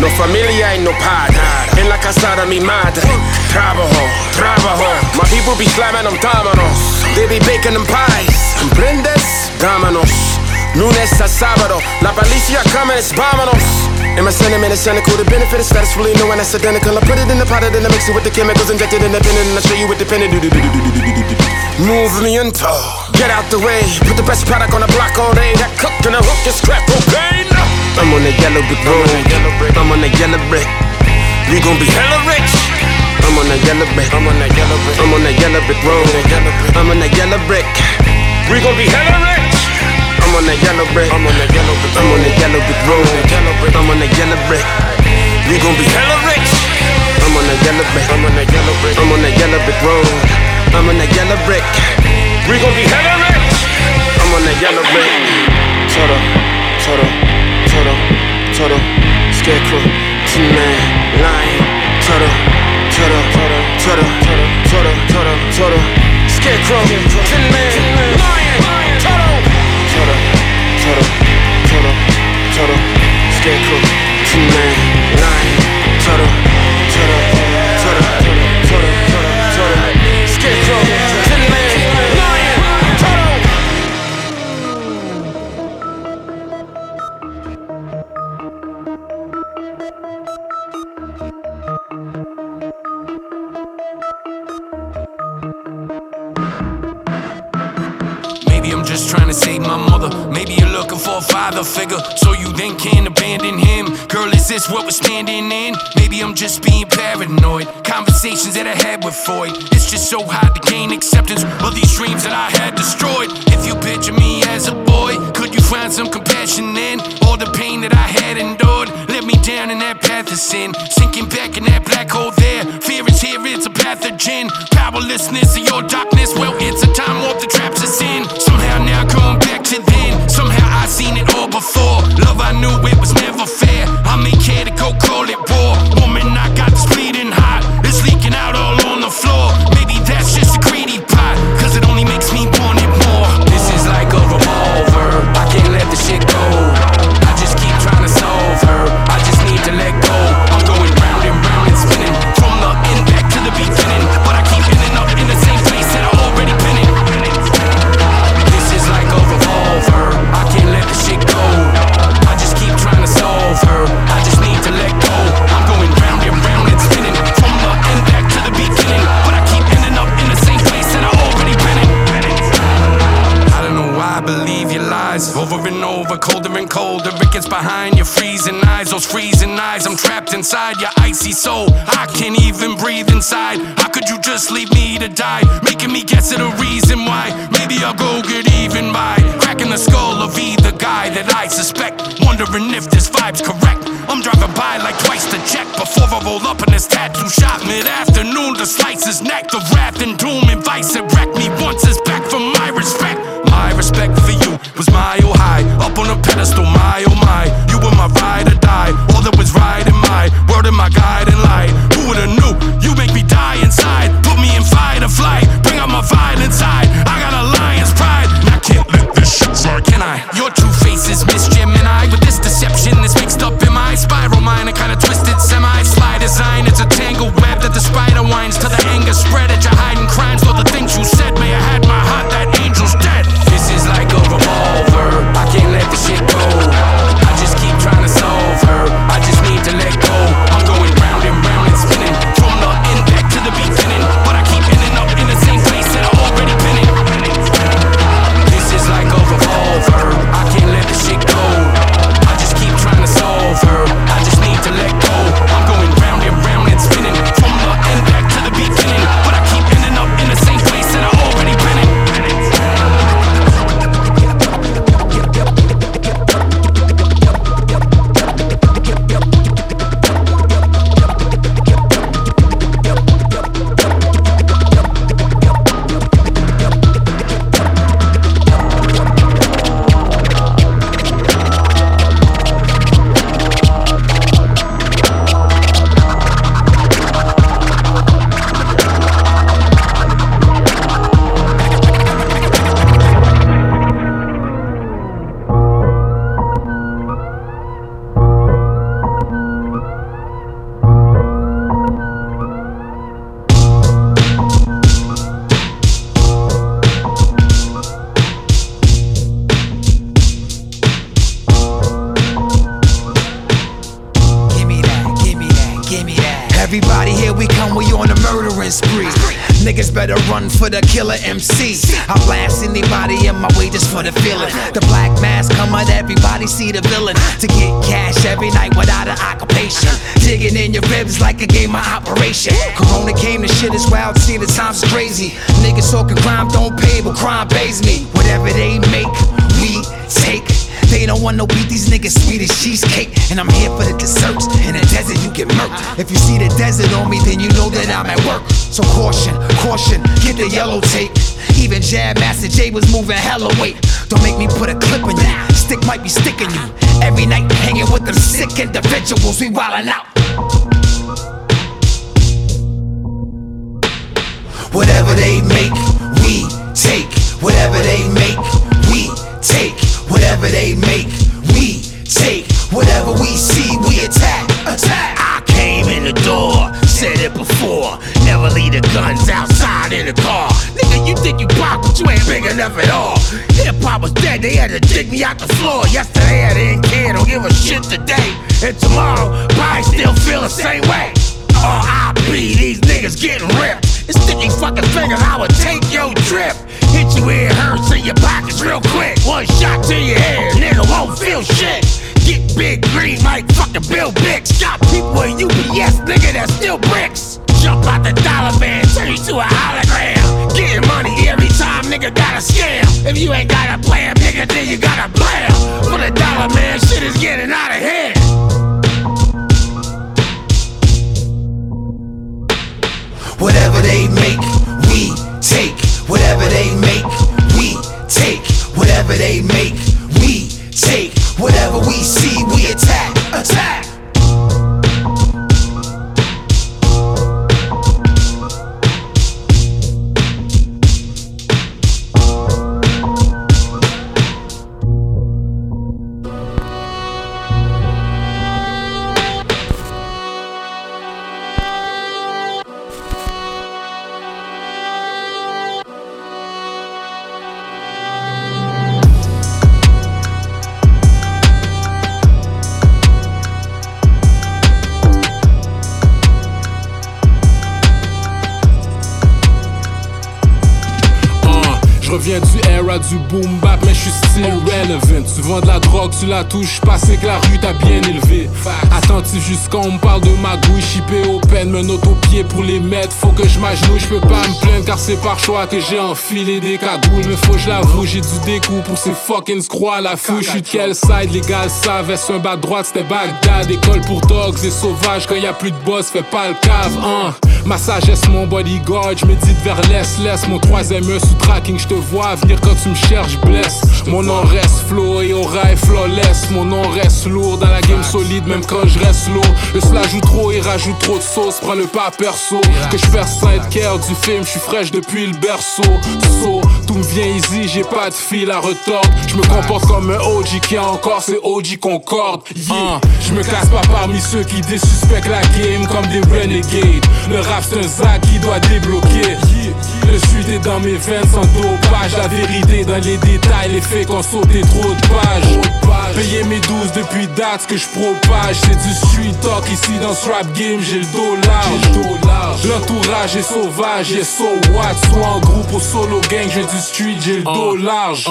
S9: No familia y no padre. En la casa de mi madre. Trabajo, trabajo. My people be slamming them dominoes. They be baking them pies. ¿Comprendes? Dámanos. Lunes a sábado. La policía come it's vámonos. And my sentiment is cynical. The benefit is status fully new and it's identical. I put it in the and then I mix it with the chemicals injected in the pen and I show you with the pen. Movimiento. Get out the way. Put the best product on the block all day. That cook and the hook is crap cocaine. I'm on the yellow brick road. I'm on the yellow brick. We gon' be hella rich. I'm on the yellow brick. I'm on the yellow brick. I'm on the yellow brick road. I'm on the yellow brick. We gon' be hella rich. I'm on the yellow brick. I'm on the yellow brick. I'm on the yellow brick road. I'm on the yellow brick. We gon' be hella rich. I'm on the yellow brick. I'm on the yellow brick. I'm on the yellow brick road. I'm on the yellow brick. We gon' be hella rich. I'm on the yellow brick. Toto, Toto, Toto, Toto, Scarecrow, Tin Man, Lion, Toto, Toto, Toto, Toto, Toto, Toto, Toto, Scarecrow, Tin Man, Lion, Toto, Toto, Toto, Scarecrow, Tin Man, Lion, Toto, Toto, Toto, Toto, Toto, Scarecrow,
S10: father figure, so you then can't abandon him. Girl, is this what we're standing in? Maybe I'm just being paranoid. Conversations that I had with Freud. It's just so hard to gain acceptance of these dreams that I had destroyed. If you picture me as a boy, could you find some compassion in All the pain that I had endured Let me down in that path of sin. Sinking back in that black hole there. Fear is here, it's a pathogen. Powerlessness of your darkness, well, it's a time inside your icy soul. I can't even breathe inside. How could you just leave me to die? Making me guess at a reason why. Maybe I'll go get even by cracking the skull of either guy that I suspect. Wondering if
S43: Even Jam Master Jay was moving hella weight. Don't make me put a clip in you. Stick might be sticking you. Every night hanging with them sick individuals, we wildin' out. Whatever they make, we take. Whatever they make, we take. Whatever they make, we take. Whatever we see, we attack. Attack. I came in the door, said it before. Never leave the guns outside in the car. Nigga, you think you pop, but you ain't big enough at all. Hip hop was dead, they had to dig me out the floor. Yesterday I didn't care, don't give a shit today. And tomorrow, probably still feel the same way. R.I.P. These niggas getting ripped. It's sticky fucking fingers, I would take your trip. Hit you where it hurts in your pockets real quick. One shot to your head, nigga won't feel shit. Get big green like fucking Bill Bix. Got people in UPS, nigga, that's still bricks. Jump out the dollar van, turn you to a hologram. Getting money every time, nigga, got a scam. If you ain't got a plan, nigga, then you got a blam. For the dollar man, shit is getting out of hand. Whatever they make, we take. Whatever they make, we take. Whatever they make, we take. Whatever we see,
S44: du boom bap, mais je suis still relevant. Tu vends de la drogue, tu la touches pas, c'est que la rue t'a bien élevé. Attentif jusqu'on me parle de magouille, chippé au pen, me note au pied pour les mettre. Faut que je m'agenouille, je peux pas me plaindre car c'est par choix que j'ai enfilé des cagoules. Mais faut que je l'avoue, j'ai du découp pour ces fucking scrocs à la feu. J'suis de quel side, les gars savent, est un bas droite, c'était Bagdad. École pour dogs et sauvages, quand y a plus de boss, fais pas le cave, hein. Ma sagesse, mon bodyguard, je médite vers l'est, laisse mon troisième œil sous tracking, je te vois venir quand tu me cherches, blesse. Mon nom reste flow et aura est flawless. Mon nom reste lourd dans la game solide, même quand je reste lourd. Le cela joue trop et rajoute trop de sauce. Prends le pas perso. Que je perds sans être care du film, je suis fraîche depuis le berceau. So, tout me vient easy, j'ai pas de fil à retordre. Je me comporte comme un OG qui a encore ses OG Concorde. Yeah. Je me classe pas parmi ceux qui désuspectent la game comme des renegades. Le rap c'est un zac qui doit débloquer. Le suite est dans mes veines sans dopage. La vérité dans les détails, les faits qu'on sauté trop de pages. Payer mes 12 depuis date, ce que je propage. C'est du street talk ici dans ce rap game, j'ai le dos large. L'entourage est sauvage, et so what? Soit en groupe ou solo gang, j'ai du street, j'ai le dos large.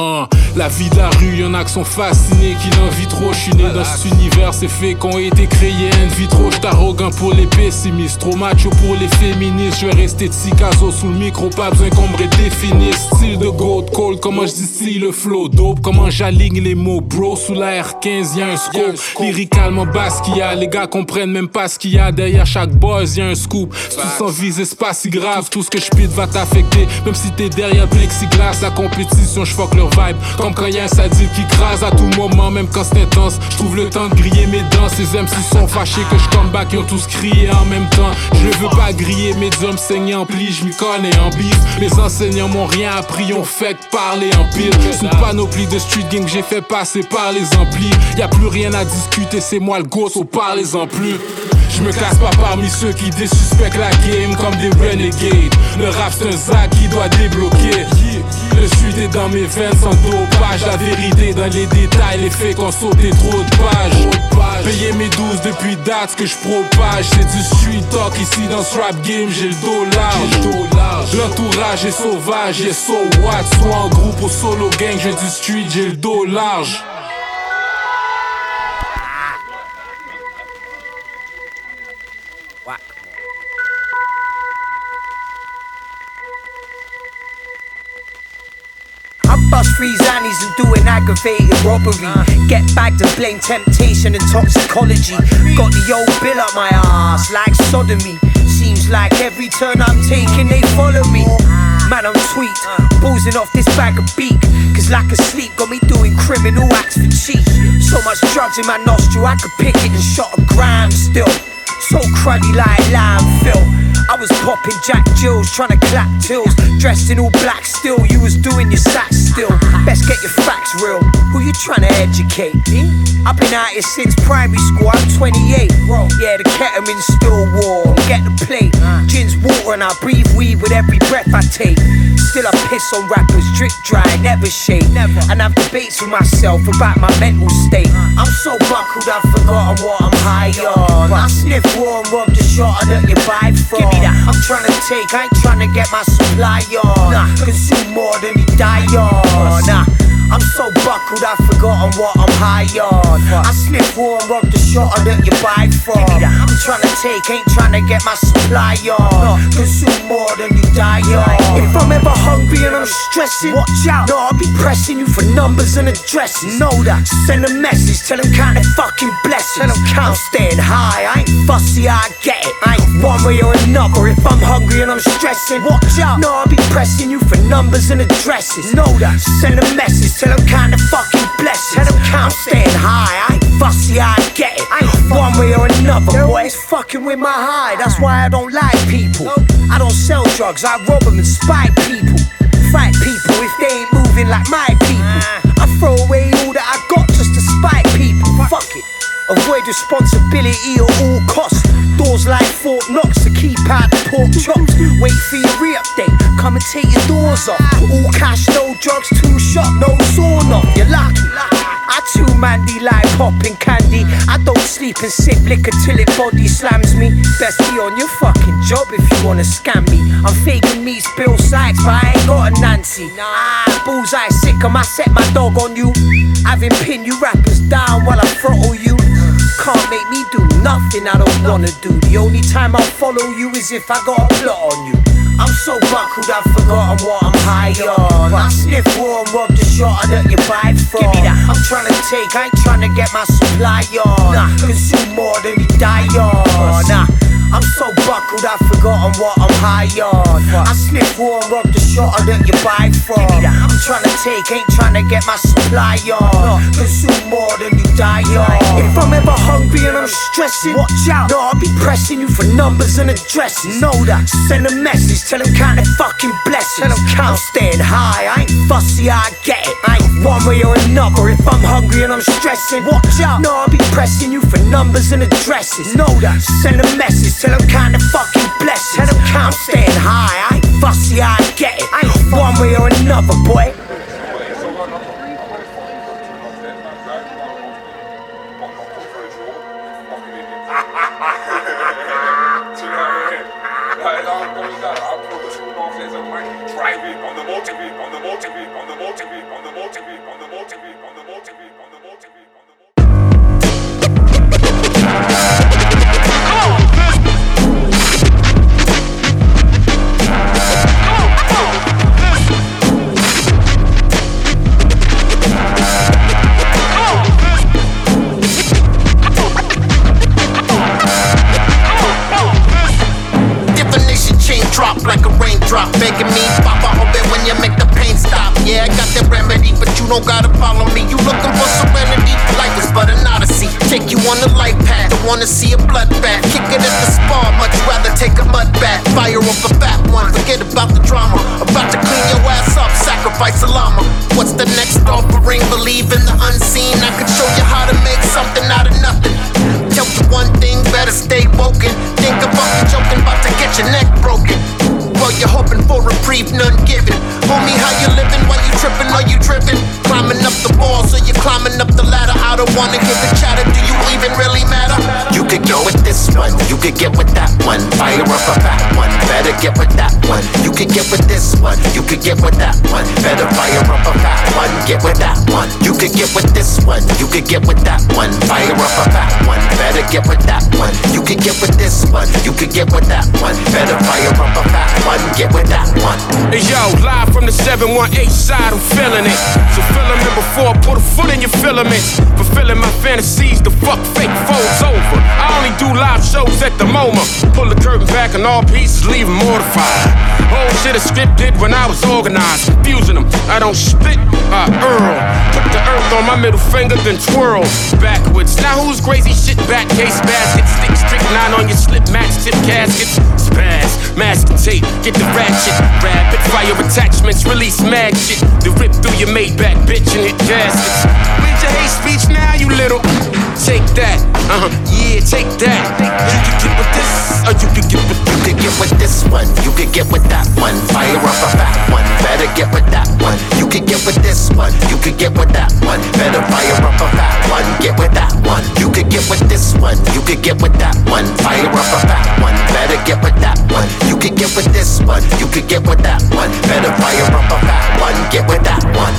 S44: La vie de la rue, y'en a qui sont fascinés, qui l'en vit trop. Je suis né dans cet univers, c'est fait qu'on été créés in vitro. J'suis arrogant pour les pessimistes, trop macho pour les féministes. Je vais rester Tikazo sous le micro, pas besoin qu'on me redéfinisse. Style de gold cold, comment je distille le flow dope, comment j'aligne les mots, bro. Sous la R15, y'a un scope. Lyricalement basse qu'il y a, les gars comprennent même pas ce qu'il y a derrière chaque buzz, y'a un scoop. Tout sans viser, c'est pas si grave, tout ce que je pite va t'affecter. Même si t'es derrière plexiglas, la compétition, je leur vibe. Comme quand y'a un sadique qui crase à tout moment, même quand c'est intense. Je trouve le temps de griller mes dents, ces MC sont fâchés que je come back, ils ont tous crié en même temps. Je veux pas griller mes hommes saignants en pli, je m'y connais en. Mes enseignants m'ont rien appris, on fait que parler en pile. Une panoplie de street gang j'ai fait passer par les amplis. Y a plus rien à discuter, c'est moi le gosse, au parlez-en plus. Je me classe pas parmi ceux qui désuspectent la game comme des renegades. Le rap c'est un zac qui doit débloquer. Le suite est dans mes veines sans dopage. La vérité dans les détails, les faits qu'on sauté trop de pages. Payer mes 12 depuis date, ce que je propage. C'est du street talk ici dans ce rap game, j'ai le dos large. L'entourage est sauvage, et so what? Soit en groupe ou solo gang, j'ai du street, j'ai le dos large.
S45: And do an aggravated robbery. Get back to blame temptation and toxicology. Got the old bill up my ass like sodomy. Seems like every turn I'm taking, they follow me. Man, I'm sweet, boozing off this bag of beak. Cause lack of sleep got me doing criminal acts for cheap. So much drugs in my nostril, I could pick it and shot a gram still. So cruddy like landfill. I was popping Jack Jills, trying to clap tills. Dressed in all black still, you was doing your sacks still. Best get your facts real. Who you trying to educate? Me? I've been out here since primary school, I'm 28. Bro. Yeah, the ketamine's still warm. Get the plate. Gin's water and I breathe weed with every breath I take. Still I piss on rappers, drip dry, never shake. And I have debates with myself about my mental state. I'm so buckled I've forgotten what I'm high on. I sniff warm, rob the shot that you buy from. I'm trying to take, I ain't trying to get my supply on. Nah, consume more than you die on. Nah. I'm so buckled, I've forgotten what I'm high on. I sniff warm, rob the shot that you buy from. I'm trying to take, ain't trying to get my supply on. Consume more than you die on. If I'm ever hungry and I'm stressing, watch out. No, I'll be pressing you for numbers and addresses. Know that. Send a message, tell them count their fucking blessings. Tell them count, I'm staying high. I ain't fussy, I get it. I ain't one way or another. If I'm hungry and I'm stressing, watch out. No, I'll be pressing you for numbers and addresses. Know that. Send a message, tell them kinda fucking blessed. Tell them count, I'm staying high. I ain't fussy, I get it. I ain't one way or another. They're always fucking with my high. That's why I don't like people. I don't sell drugs, I rob them and spite people. Fight people if they ain't moving like my people. Ah. I throw away all that I got just to spite people. Fuck it. Avoid responsibility at all costs. Doors like Fort Knox to keep out the pork chops. Wait for your re-update. Come and take your doors off. All cash, no drugs, two shot, no sawn off. You're lucky. I too mandy like popping candy. I don't sleep and sip liquor till it body slams me. Best be on your fucking job if you wanna scam me. I'm Fagin meets Bill Sikes, but I ain't got a Nancy. Ah, bullseye sick I set my dog on you. Having pin you rappers down while I throttle you. Can't make me do nothing I don't wanna do. The only time I'll follow you is if I got a plot on you. I'm so buckled, I've forgotten what I'm high on. I sniff warm, rob the shot that you buy from. Give me that. I'm trying to take, I ain't trying to get my supply on. Nah, consume more than you die on. Nah, I'm so buckled, I've forgotten what I'm high on. I sniff warm, rob the shot that you buy from. I'm trying to take, ain't trying to get my supply on. Consume more than you die on. If I'm ever hungry and I'm stressing, watch out. No, I'll be pressing you for numbers and addresses. Know that. Send a message, tell them count the fucking blessings. Tell them count. I'm staying high, I ain't fussy, I get it. I ain't one way or another. If I'm hungry and I'm stressing, watch out. No, I'll be pressing you for numbers and addresses. Know that. Send a message, tell them count the fucking blessings. Tell them count. I'm staying high, I ain't fussy, I get it. I ain't one way or another, boy.
S9: Driving on the motivate, on the motivate, on the motivate, on the motivate, on the motivate, on the motivate, on the motivate.
S46: You don't gotta follow me. You looking for serenity? Life is but an odyssey. Take you on the life path. Don't wanna see a bloodbath. Kick it at the spa. much rather take a mud bath. Fire up a fat one, forget about the drama. About to clean your ass up, sacrifice a llama. What's the next offering? Believe in the unseen. I could show you how to make something out of nothing. Tell you one thing, better stay woken. Think about you joking, about to get your neck broken. While you're hoping for reprieve, none given. Homie, how you living while you tripping? Are you driven? Climbing up the wall, so you're climbing up the ladder. I don't wanna hear the chatter. Do you even really matter? You could go with this one, you could get with that one. Fire up a fat one, better get with that one. You could get with this one, you could get with that one. Better fire up a fat one, get with that one. You could get with this one, you could get with that one. Fire up a fat one, better get with that one. You could get with this one, you could get with that one. Better fire up a fat one, get with that one.
S9: Hey yo, live from the 718 side, I'm feeling it. So filament before I put a foot in your filaments. Fulfilling my fantasies, the fuck fake folds over. I only do live shows at the MoMA. Pull the curtain back and all pieces, leave mortified. Whole shit is scripted when I was organized. Confusing them, I don't spit, I earl. Put the earth on my middle finger, then twirl backwards. Now who's crazy shit back case basket? Stick strict nine on your slip match tip caskets. Spaz, mask tape, get the ratchet. Rapid fire attachments, release mad shit. The rip through your Maybach, bitch, and hit gaskets. With your hate speech now, you little. Take that, uh huh, yeah, take that. You can get with this, or you can get with
S46: You could get with this one, you could get with that one. Fire up a fat one, better get with that one. You could get with this one, you could get with that one. Better fire up a fat one, get with that one. You could get with this one, you could get with that one. Fire up a fat one, better get with that one. You could get with this this one. You could get with that one. Better fire up a fat one. Get with that one.